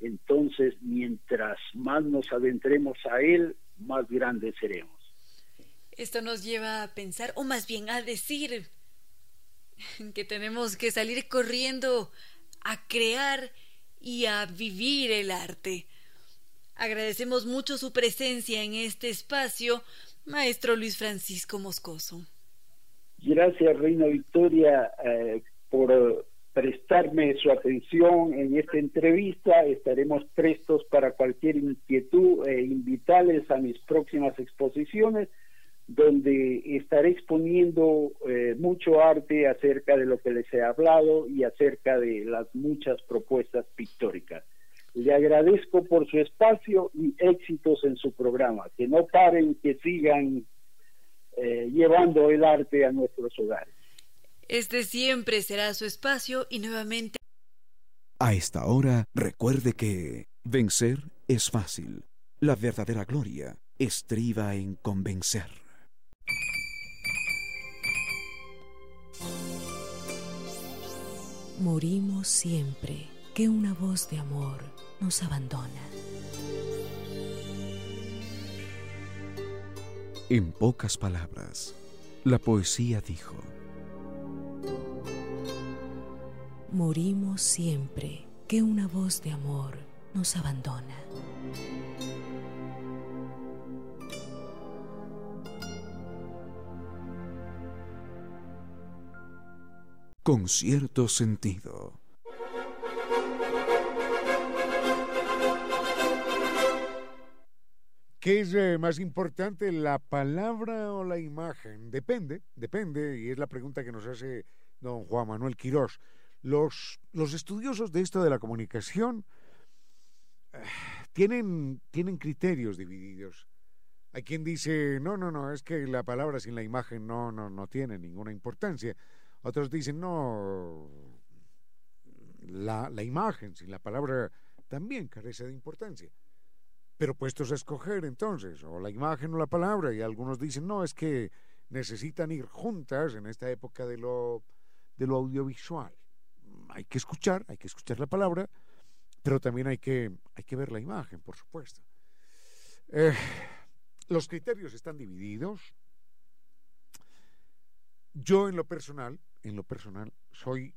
entonces mientras más nos adentremos a él, más grandes seremos. Esto nos lleva a pensar, o más bien a decir, que tenemos que salir corriendo a crear y a vivir el arte. Agradecemos mucho su presencia en este espacio, maestro Luis Francisco Moscoso. Gracias, Reina Victoria, eh, por prestarme su atención en esta entrevista. Estaremos prestos para cualquier inquietud e invitarles a mis próximas exposiciones, donde estaré exponiendo eh, mucho arte acerca de lo que les he hablado y acerca de las muchas propuestas pictóricas. Le agradezco por su espacio y éxitos en su programa. Que no paren, que sigan eh, llevando el arte a nuestros hogares. Este siempre será su espacio y nuevamente... A esta hora, recuerde que vencer es fácil. La verdadera gloria estriba en convencer. Morimos siempre que una voz de amor nos abandona. En pocas palabras, la poesía dijo, morimos siempre que una voz de amor nos abandona. Con cierto sentido. ¿Qué es eh, más importante, la palabra o la imagen? Depende, depende, y es la pregunta que nos hace don Juan Manuel Quirós. Los, los estudiosos de esto de la comunicación eh, tienen, tienen criterios divididos. Hay quien dice, no, no, no, es que la palabra sin la imagen no, no, no tiene ninguna importancia. Otros dicen, no, la, la imagen sin la palabra también carece de importancia. Pero puestos a escoger entonces, o la imagen o la palabra, y algunos dicen, no, es que necesitan ir juntas en esta época de lo, de lo audiovisual. Hay que escuchar, hay que escuchar la palabra, pero también hay que, hay que ver la imagen, por supuesto. Eh, los criterios están divididos. Yo en lo personal, en lo personal, soy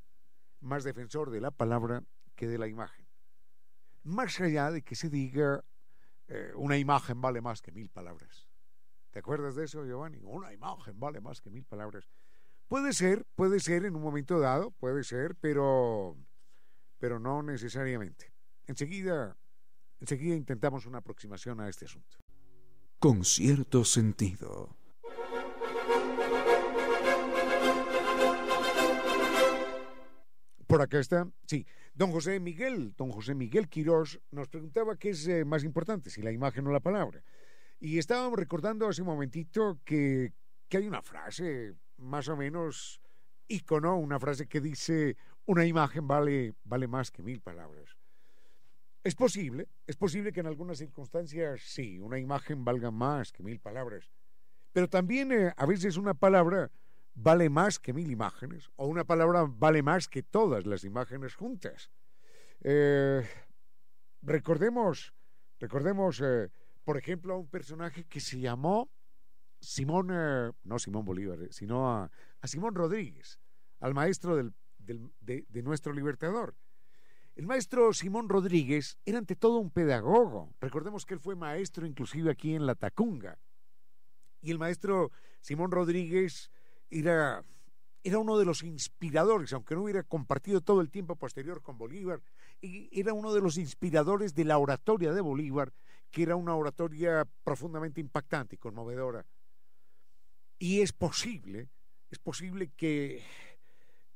más defensor de la palabra que de la imagen. Más allá de que se diga eh, una imagen vale más que mil palabras. ¿Te acuerdas de eso, Giovanni? Una imagen vale más que mil palabras. Puede ser, puede ser en un momento dado, puede ser, pero, pero no necesariamente. Enseguida, enseguida intentamos una aproximación a este asunto. Con cierto sentido. Por acá está, sí. Don José Miguel, don José Miguel Quirós nos preguntaba qué es eh, más importante, si la imagen o la palabra. Y estábamos recordando hace un momentito que, que hay una frase más o menos icono, una frase que dice una imagen vale, vale más que mil palabras. Es posible, es posible que en algunas circunstancias sí, una imagen valga más que mil palabras. Pero también eh, a veces una palabra vale más que mil imágenes, o una palabra vale más que todas las imágenes juntas. Eh, recordemos, recordemos, eh, por ejemplo, a un personaje que se llamó Simón, eh, no Simón Bolívar, sino a, Simón Rodríguez, al maestro del, de, de nuestro libertador. El maestro Simón Rodríguez era ante todo un pedagogo. Recordemos que él fue maestro inclusive aquí en La Tacunga. Y el maestro Simón Rodríguez era, era uno de los inspiradores, aunque no hubiera compartido todo el tiempo posterior con Bolívar, era uno de los inspiradores de la oratoria de Bolívar, que era una oratoria profundamente impactante y conmovedora. Y es posible, es posible que,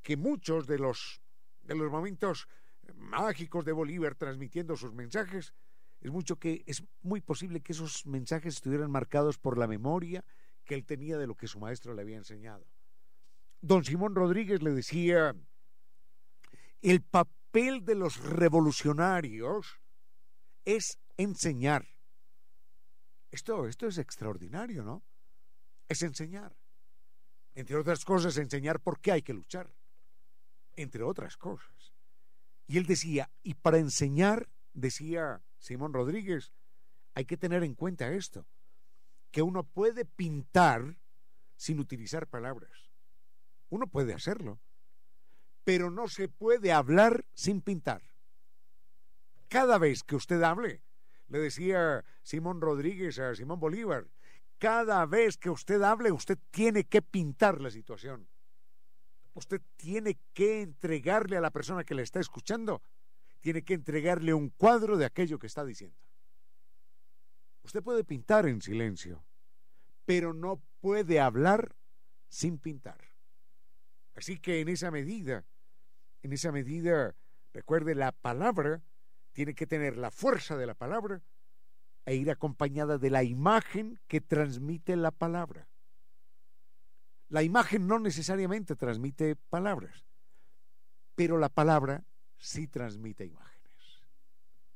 que muchos de los, de los momentos mágicos de Bolívar transmitiendo sus mensajes, es mucho que es muy posible que esos mensajes estuvieran marcados por la memoria que él tenía de lo que su maestro le había enseñado. Don Simón Rodríguez le decía, el papel de los revolucionarios es enseñar. Esto, esto es extraordinario, ¿no? Es enseñar. Entre otras cosas, enseñar por qué hay que luchar. Entre otras cosas. Y él decía, y para enseñar, decía Simón Rodríguez, hay que tener en cuenta esto que uno puede pintar sin utilizar palabras. Uno puede hacerlo, pero no se puede hablar sin pintar. Cada vez que usted hable, le decía Simón Rodríguez a Simón Bolívar, cada vez que usted hable, usted tiene que pintar la situación. Usted tiene que entregarle a la persona que le está escuchando, tiene que entregarle un cuadro de aquello que está diciendo. Usted puede pintar en silencio, pero no puede hablar sin pintar. Así que en esa medida, en esa medida, recuerde, la palabra tiene que tener la fuerza de la palabra e ir acompañada de la imagen que transmite la palabra. La imagen no necesariamente transmite palabras, pero la palabra sí transmite imágenes.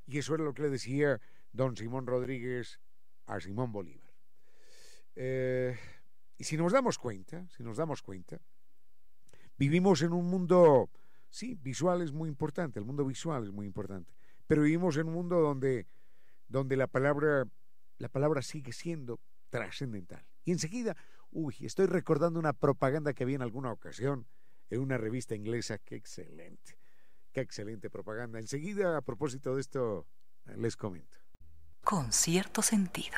Y eso era lo que le decía don Simón Rodríguez a Simón Bolívar. Eh, y si nos damos cuenta, si nos damos cuenta, vivimos en un mundo, sí, visual es muy importante, el mundo visual es muy importante, pero vivimos en un mundo donde, donde la palabra, la palabra sigue siendo trascendental. Y enseguida, uy, estoy recordando una propaganda que vi en alguna ocasión en una revista inglesa, que excelente. Qué excelente propaganda. Enseguida, a propósito de esto, les comento. Con cierto sentido.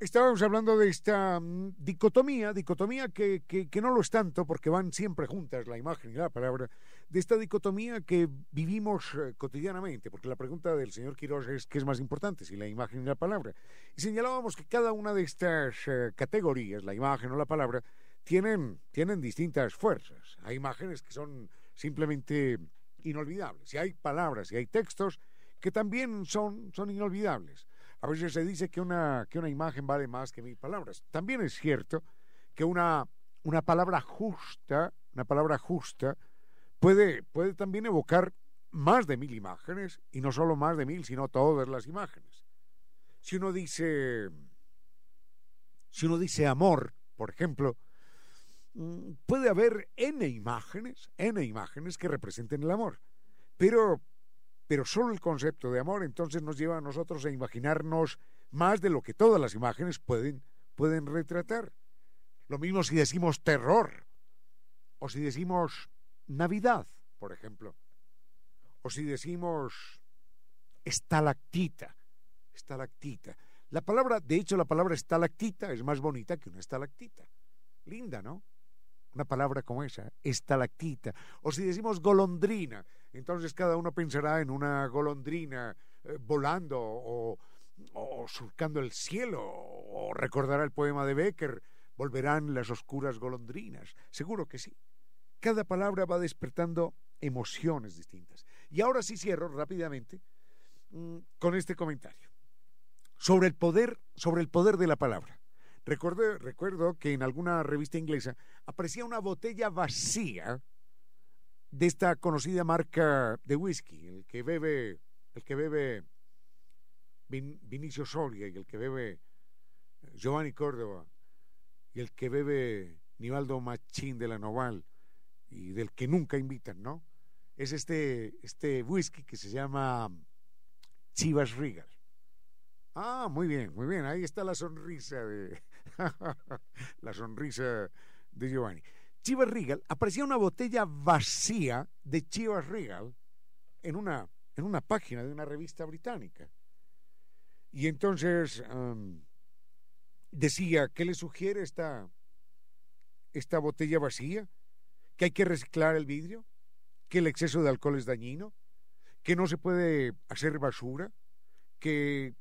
Estábamos hablando de esta mm, dicotomía, dicotomía que, que, no lo es tanto porque van siempre juntas la imagen y la palabra, de esta dicotomía que vivimos eh, cotidianamente, porque la pregunta del señor Quiroz es qué es más importante, si la imagen y la palabra. Y señalábamos que cada una de estas eh, categorías, la imagen o la palabra, tienen, tienen distintas fuerzas. Hay imágenes que son simplemente inolvidables, y hay palabras y hay textos que también son, son inolvidables. A veces se dice que una, que una imagen vale más que mil palabras. También es cierto que una, una palabra justa, una palabra justa, puede, puede también evocar más de mil imágenes, y no solo más de mil, sino todas las imágenes. Si uno dice, si uno dice amor, por ejemplo, puede haber n imágenes, n imágenes que representen el amor, pero pero solo el concepto de amor entonces nos lleva a nosotros a imaginarnos más de lo que todas las imágenes pueden, pueden retratar. Lo mismo si decimos terror, o si decimos Navidad, por ejemplo, o si decimos estalactita, estalactita. La palabra, de hecho, la palabra estalactita es más bonita que una estalactita. Linda, ¿no? Una palabra como esa, estalactita. O si decimos golondrina, entonces cada uno pensará en una golondrina eh, volando o, surcando el cielo, o recordará el poema de Becker, volverán las oscuras golondrinas. Seguro que sí. Cada palabra va despertando emociones distintas. Y ahora sí cierro rápidamente mm, con este comentario sobre el poder, sobre el poder de la palabra. Recuerdo, que en alguna revista inglesa aparecía una botella vacía de esta conocida marca de whisky, el que bebe, el que bebe Vinicio Soria y el que bebe eh, Giovanni Córdoba y el que bebe Nivaldo Machín de la Noval y del que nunca invitan, ¿no? Es este, este whisky que se llama Chivas Regal. Ah, muy bien, muy bien. Ahí está la sonrisa de la sonrisa de Giovanni. Chivas Regal aparecía una botella vacía de Chivas Regal en una, en una página de una revista británica. Y entonces decía, ¿qué le sugiere esta, esta botella vacía? Que hay que reciclar el vidrio, que el exceso de alcohol es dañino, que no se puede hacer basura, que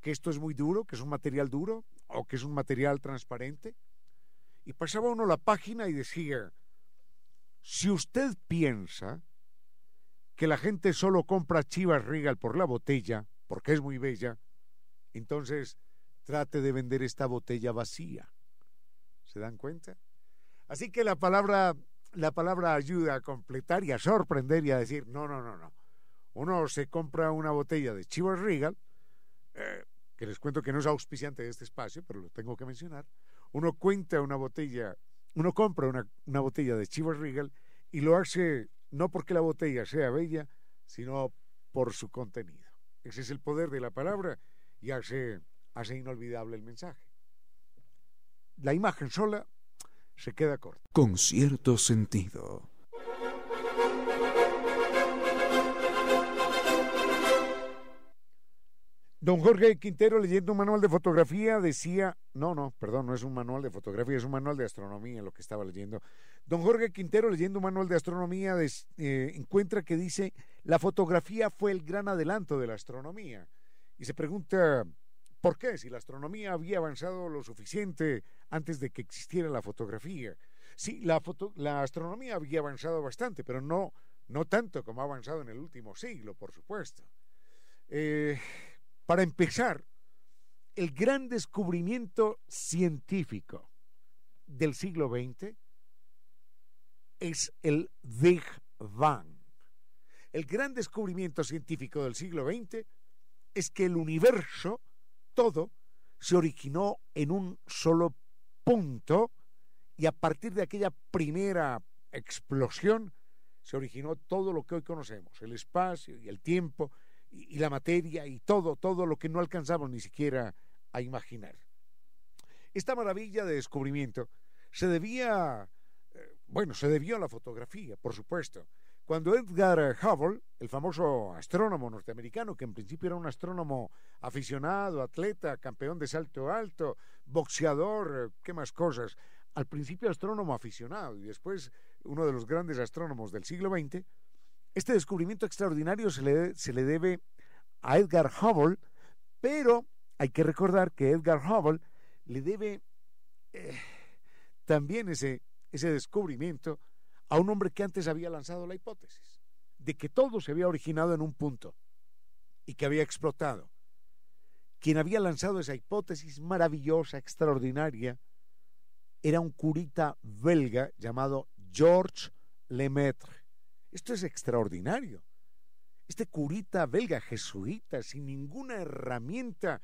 que esto es muy duro, que es un material duro o que es un material transparente. Y pasaba uno la página y decía, si usted piensa que la gente solo compra Chivas Regal por la botella, porque es muy bella, entonces trate de vender esta botella vacía. ¿Se dan cuenta? Así que la palabra, la palabra ayuda a completar y a sorprender y a decir, no, no, no, no. Uno se compra una botella de Chivas Regal, eh, que les cuento que no es auspiciante de este espacio, pero lo tengo que mencionar, uno cuenta una botella, uno compra una, una botella de Chivas Regal y lo hace no porque la botella sea bella, sino por su contenido. Ese es el poder de la palabra y hace, hace inolvidable el mensaje. La imagen sola se queda corta. Con cierto sentido. Don Jorge Quintero leyendo un manual de fotografía decía, no, no, perdón, no es un manual de fotografía, es un manual de astronomía lo que estaba leyendo. Don Jorge Quintero leyendo un manual de astronomía eh, encuentra que dice, la fotografía fue el gran adelanto de la astronomía. Y se pregunta, ¿por qué? Si la astronomía había avanzado lo suficiente antes de que existiera la fotografía. Sí, la, la astronomía había avanzado bastante, pero no, no tanto como ha avanzado en el último siglo, por supuesto. Eh, para empezar, el gran descubrimiento científico del siglo XX es el Big Bang. El gran descubrimiento científico del siglo XX es que el universo, todo, se originó en un solo punto y a partir de aquella primera explosión se originó todo lo que hoy conocemos, el espacio y el tiempo y, la materia y todo, todo lo que no alcanzamos ni siquiera a imaginar. Esta maravilla de descubrimiento se debía, eh, bueno, se debió a la fotografía, por supuesto. Cuando Edgar Hubble, el famoso astrónomo norteamericano, que en principio era un astrónomo aficionado, atleta, campeón de salto alto, boxeador, qué más cosas, al principio astrónomo aficionado y después uno de los grandes astrónomos del siglo XX, este descubrimiento extraordinario se le, se le debe a Edgar Hubble, pero hay que recordar que Edgar Hubble le debe eh, también ese, ese descubrimiento a un hombre que antes había lanzado la hipótesis de que todo se había originado en un punto y que había explotado. Quien había lanzado esa hipótesis maravillosa, extraordinaria, era un curita belga llamado Georges Lemaitre. Esto es extraordinario. Este curita belga jesuita, sin ninguna herramienta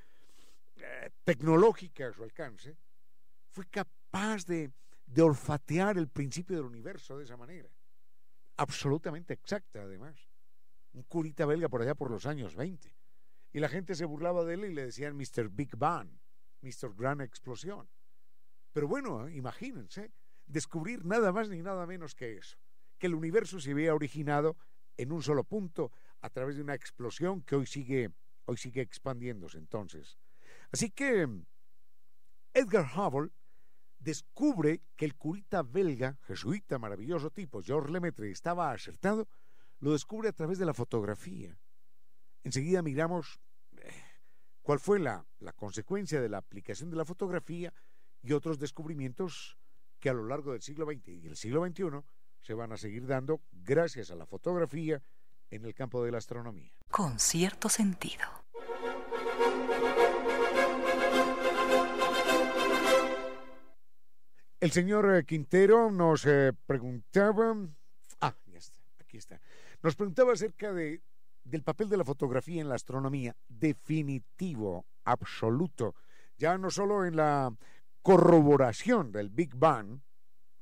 eh, tecnológica a su alcance, fue capaz de, de olfatear el principio del universo de esa manera. Absolutamente exacta, además. Un curita belga por allá por los años 20. Y la gente se burlaba de él y le decían Mr. Big Bang, Mr. Gran Explosión. Pero bueno, imagínense, descubrir nada más ni nada menos que eso, que el universo se había originado en un solo punto a través de una explosión que hoy sigue, hoy sigue expandiéndose entonces. Así que Edgar Hubble descubre que el curita belga, jesuita, maravilloso tipo, Georges Lemaitre, estaba acertado, lo descubre a través de la fotografía. Enseguida miramos eh, cuál fue la, la consecuencia de la aplicación de la fotografía y otros descubrimientos que a lo largo del siglo XX y el siglo XXI se van a seguir dando gracias a la fotografía en el campo de la astronomía. Con cierto sentido. El señor eh, Quintero nos eh, preguntaba, ah, ya está, aquí está, nos preguntaba acerca de, del papel de la fotografía en la astronomía, definitivo, absoluto, ya no solo en la corroboración del Big Bang,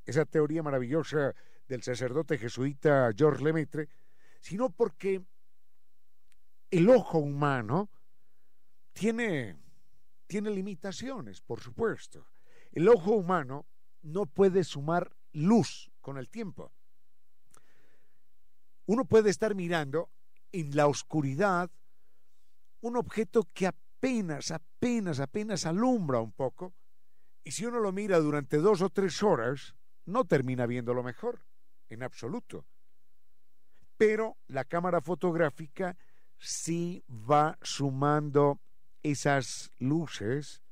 esa teoría maravillosa del sacerdote jesuita George Lemaitre, sino porque el ojo humano tiene, tiene limitaciones, por supuesto. El ojo humano no puede sumar luz con el tiempo. Uno puede estar mirando en la oscuridad un objeto que apenas, apenas, apenas alumbra un poco, y si uno lo mira durante dos o tres horas, no termina viendo lo mejor, en absoluto. Pero la cámara fotográfica sí va sumando esas luces,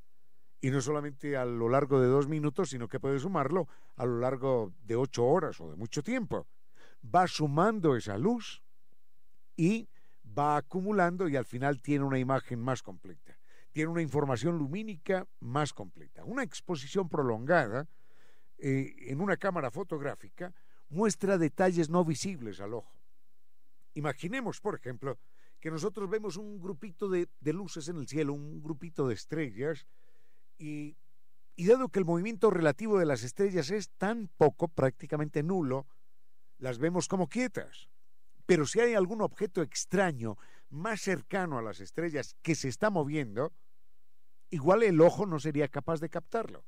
y no solamente a lo largo de dos minutos, sino que puede sumarlo a lo largo de ocho horas o de mucho tiempo. Va sumando esa luz y va acumulando y al final tiene una imagen más completa tiene una información lumínica más completa. Una exposición prolongada eh, en una cámara fotográfica muestra detalles no visibles al ojo. Imaginemos, por ejemplo, que nosotros vemos un grupito de, luces en el cielo, un grupito de estrellas, y, y dado que el movimiento relativo de las estrellas es tan poco, prácticamente nulo, las vemos como quietas. Pero si hay algún objeto extraño más cercano a las estrellas que se está moviendo, igual el ojo no sería capaz de captarlo.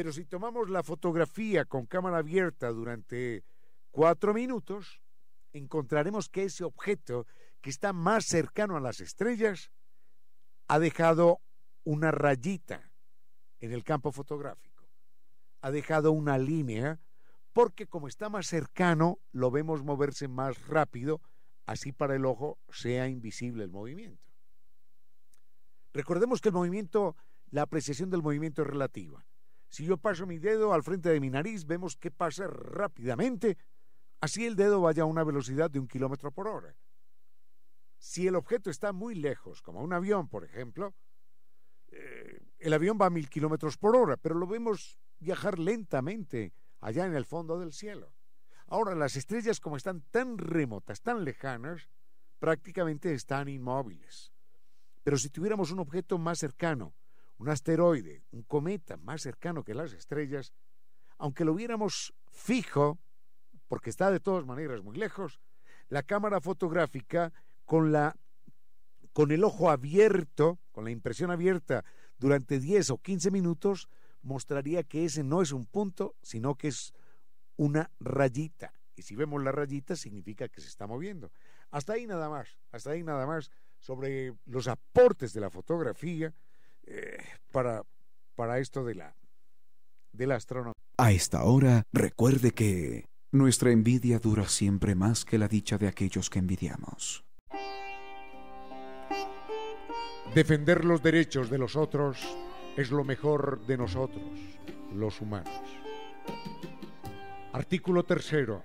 Pero si tomamos la fotografía con cámara abierta durante cuatro minutos, encontraremos que ese objeto que está más cercano a las estrellas ha dejado una rayita en el campo fotográfico. Ha dejado una línea porque como está más cercano, lo vemos moverse más rápido, así para el ojo sea invisible el movimiento. Recordemos que el movimiento, la apreciación del movimiento es relativa. Si yo paso mi dedo al frente de mi nariz, vemos que pasa rápidamente, así el dedo vaya a una velocidad de un kilómetro por hora. Si el objeto está muy lejos, como un avión, por ejemplo, eh, el avión va a mil kilómetros por hora, pero lo vemos viajar lentamente allá en el fondo del cielo. Ahora, las estrellas, como están tan remotas, tan lejanas, prácticamente están inmóviles. Pero si tuviéramos un objeto más cercano, un asteroide, un cometa más cercano que las estrellas, aunque lo viéramos fijo, porque está de todas maneras muy lejos, la cámara fotográfica con la con el ojo abierto, con la impresión abierta durante 10 o 15 minutos, mostraría que ese no es un punto, sino que es una rayita. Y si vemos la rayita, significa que se está moviendo. Hasta ahí nada más, hasta ahí nada más sobre los aportes de la fotografía eh, para, para esto de la, de la astronomía. A esta hora, recuerde que nuestra envidia dura siempre más que la dicha de aquellos que envidiamos. Defender los derechos de los otros es lo mejor de nosotros, los humanos. Artículo tercero.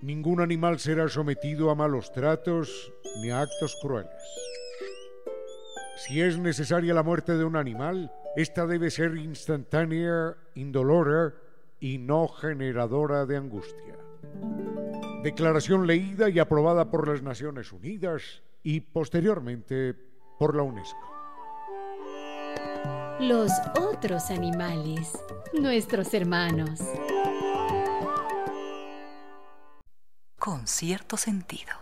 Ningún animal será sometido a malos tratos ni a actos crueles. Si es necesaria la muerte de un animal, esta debe ser instantánea, indolora y no generadora de angustia. Declaración leída y aprobada por las Naciones Unidas y posteriormente por la UNESCO. Los otros animales, nuestros hermanos. Con cierto sentido.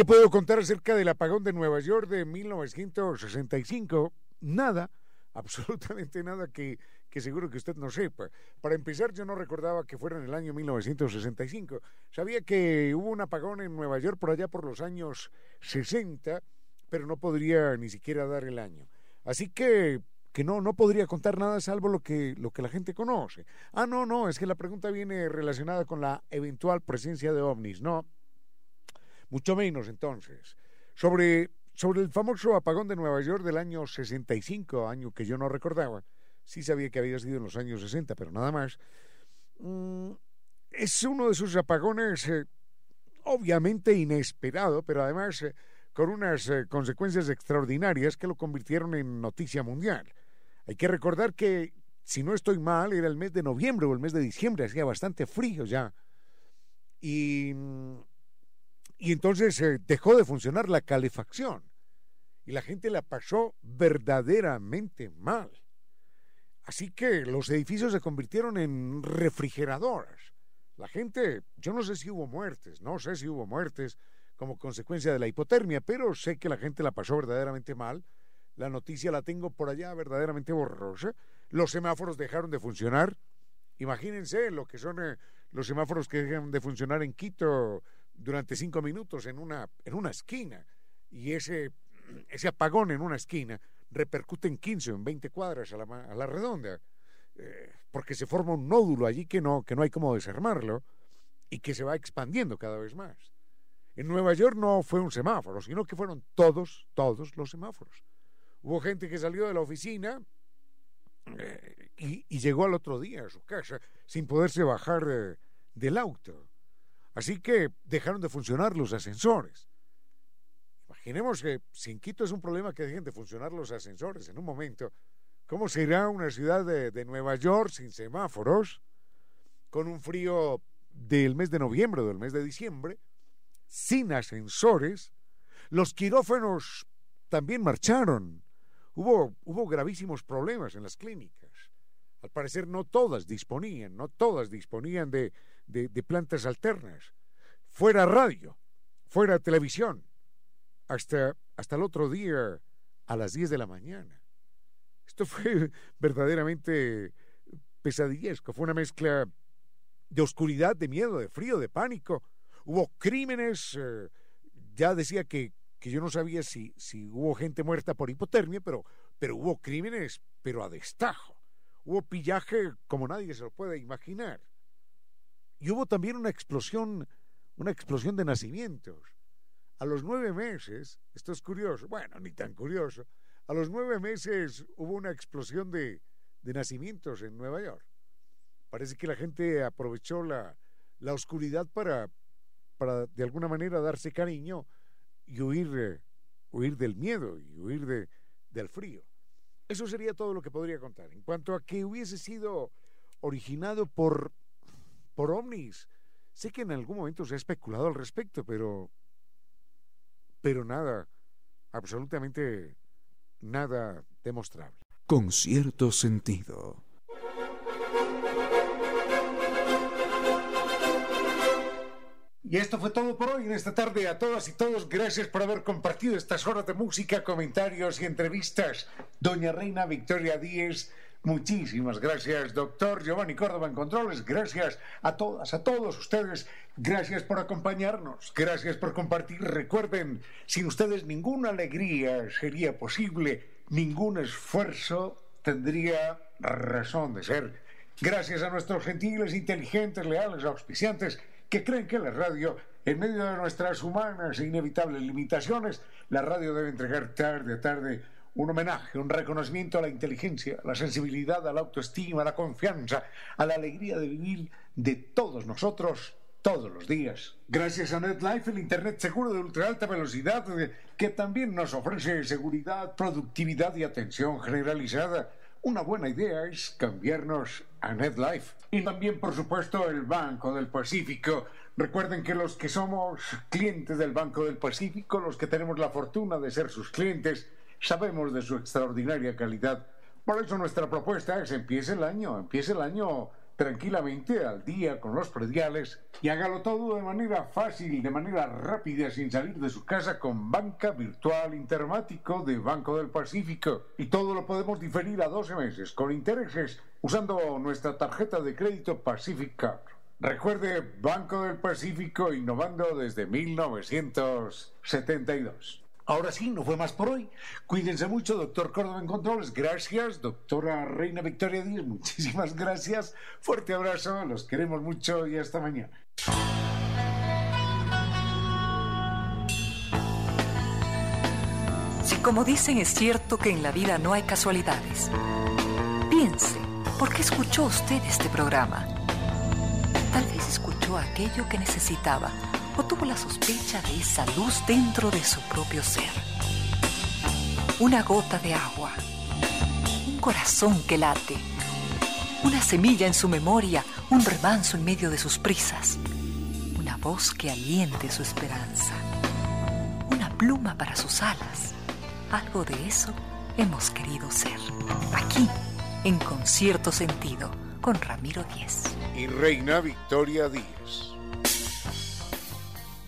¿Qué puedo contar acerca del apagón de Nueva York de 1965? Nada, absolutamente nada que, que, seguro que usted no sepa. Para empezar, yo no recordaba que fuera en el año 1965. Sabía que hubo un apagón en Nueva York por allá por los años 60, pero no podría ni siquiera dar el año. Así que que no, no podría contar nada salvo lo que, lo que la gente conoce. Ah, no, no, es que la pregunta viene relacionada con la eventual presencia de ovnis. No, mucho menos entonces. Sobre, sobre el famoso apagón de Nueva York del año 65, año que yo no recordaba, sí sabía que había sido en los años 60, pero nada más. Mm, es uno de esos apagones eh, obviamente inesperado, pero además eh, con unas eh, consecuencias extraordinarias que lo convirtieron en noticia mundial. Hay que recordar que, si no estoy mal, era el mes de noviembre o el mes de diciembre, hacía bastante frío ya. Y mm, y entonces eh, dejó de funcionar la calefacción. Y la gente la pasó verdaderamente mal. Así que los edificios se convirtieron en refrigeradoras. La gente, yo no sé si hubo muertes, no sé si hubo muertes como consecuencia de la hipotermia, pero sé que la gente la pasó verdaderamente mal. La noticia la tengo por allá verdaderamente borrosa. Los semáforos dejaron de funcionar. Imagínense lo que son eh, los semáforos que dejan de funcionar en Quito, durante cinco minutos en una, en una esquina y ese, ese apagón en una esquina repercute en 15 o en 20 cuadras a la, a la redonda, eh, porque se forma un nódulo allí que no, que no hay como desarmarlo y que se va expandiendo cada vez más. En Nueva York no fue un semáforo, sino que fueron todos, todos los semáforos. Hubo gente que salió de la oficina eh, y, y, llegó al otro día a su casa sin poderse bajar eh, del auto. Así que dejaron de funcionar los ascensores. Imaginemos que si en Quito es un problema que dejen de funcionar los ascensores en un momento, ¿cómo será una ciudad de, Nueva York sin semáforos, con un frío del mes de noviembre o del mes de diciembre, sin ascensores? Los quirófanos también marcharon. Hubo, hubo gravísimos problemas en las clínicas. Al parecer no todas disponían, no todas disponían de, de, plantas alternas, fuera radio, fuera televisión, hasta, hasta el otro día a las 10 de la mañana. Esto fue verdaderamente pesadillesco, fue una mezcla de oscuridad, de miedo, de frío, de pánico. Hubo crímenes, eh, ya decía que, que, yo no sabía si, si hubo gente muerta por hipotermia, pero, pero hubo crímenes, pero a destajo. Hubo pillaje como nadie se lo puede imaginar. Y hubo también una explosión, una explosión de nacimientos. A los nueve meses, esto es curioso, bueno, ni tan curioso, a los nueve meses hubo una explosión de, de nacimientos en Nueva York. Parece que la gente aprovechó la, la oscuridad para, para, de alguna manera, darse cariño y huir, eh, huir del miedo y huir de, del frío. Eso sería todo lo que podría contar. En cuanto a que hubiese sido originado por por ovnis. Sé que en algún momento se ha especulado al respecto, pero pero nada, absolutamente nada demostrable. Con cierto sentido. Y esto fue todo por hoy en esta tarde. A todas y todos, gracias por haber compartido estas horas de música, comentarios y entrevistas. Doña Reina Victoria Díez, muchísimas gracias. Doctor Giovanni Córdoba en Controles, gracias a todas, a todos ustedes. Gracias por acompañarnos, gracias por compartir. Recuerden, sin ustedes ninguna alegría sería posible, ningún esfuerzo tendría razón de ser. Gracias a nuestros gentiles, inteligentes, leales, auspiciantes que creen que la radio, en medio de nuestras humanas e inevitables limitaciones, la radio debe entregar tarde a tarde un homenaje, un reconocimiento a la inteligencia, a la sensibilidad, a la autoestima, a la confianza, a la alegría de vivir de todos nosotros todos los días. Gracias a NetLife, el Internet seguro de ultra alta velocidad, que también nos ofrece seguridad, productividad y atención generalizada una buena idea es cambiarnos a NetLife. Y también, por supuesto, el Banco del Pacífico. Recuerden que los que somos clientes del Banco del Pacífico, los que tenemos la fortuna de ser sus clientes, sabemos de su extraordinaria calidad. Por eso nuestra propuesta es empiece el año, empiece el año tranquilamente al día con los prediales y hágalo todo de manera fácil, de manera rápida, sin salir de su casa con banca virtual intermático de Banco del Pacífico. Y todo lo podemos diferir a 12 meses con intereses usando nuestra tarjeta de crédito Pacific Recuerde, Banco del Pacífico innovando desde 1972. Ahora sí, no fue más por hoy. Cuídense mucho, doctor Córdoba en Controles. Gracias, doctora Reina Victoria Díaz. Muchísimas gracias. Fuerte abrazo, los queremos mucho y hasta mañana. Si como dicen es cierto que en la vida no hay casualidades, piense, ¿por qué escuchó usted este programa? Tal vez escuchó aquello que necesitaba tuvo la sospecha de esa luz dentro de su propio ser. Una gota de agua, un corazón que late, una semilla en su memoria, un remanso en medio de sus prisas, una voz que aliente su esperanza, una pluma para sus alas. Algo de eso hemos querido ser. Aquí, en concierto sentido, con Ramiro Díez. Y Reina Victoria Díez.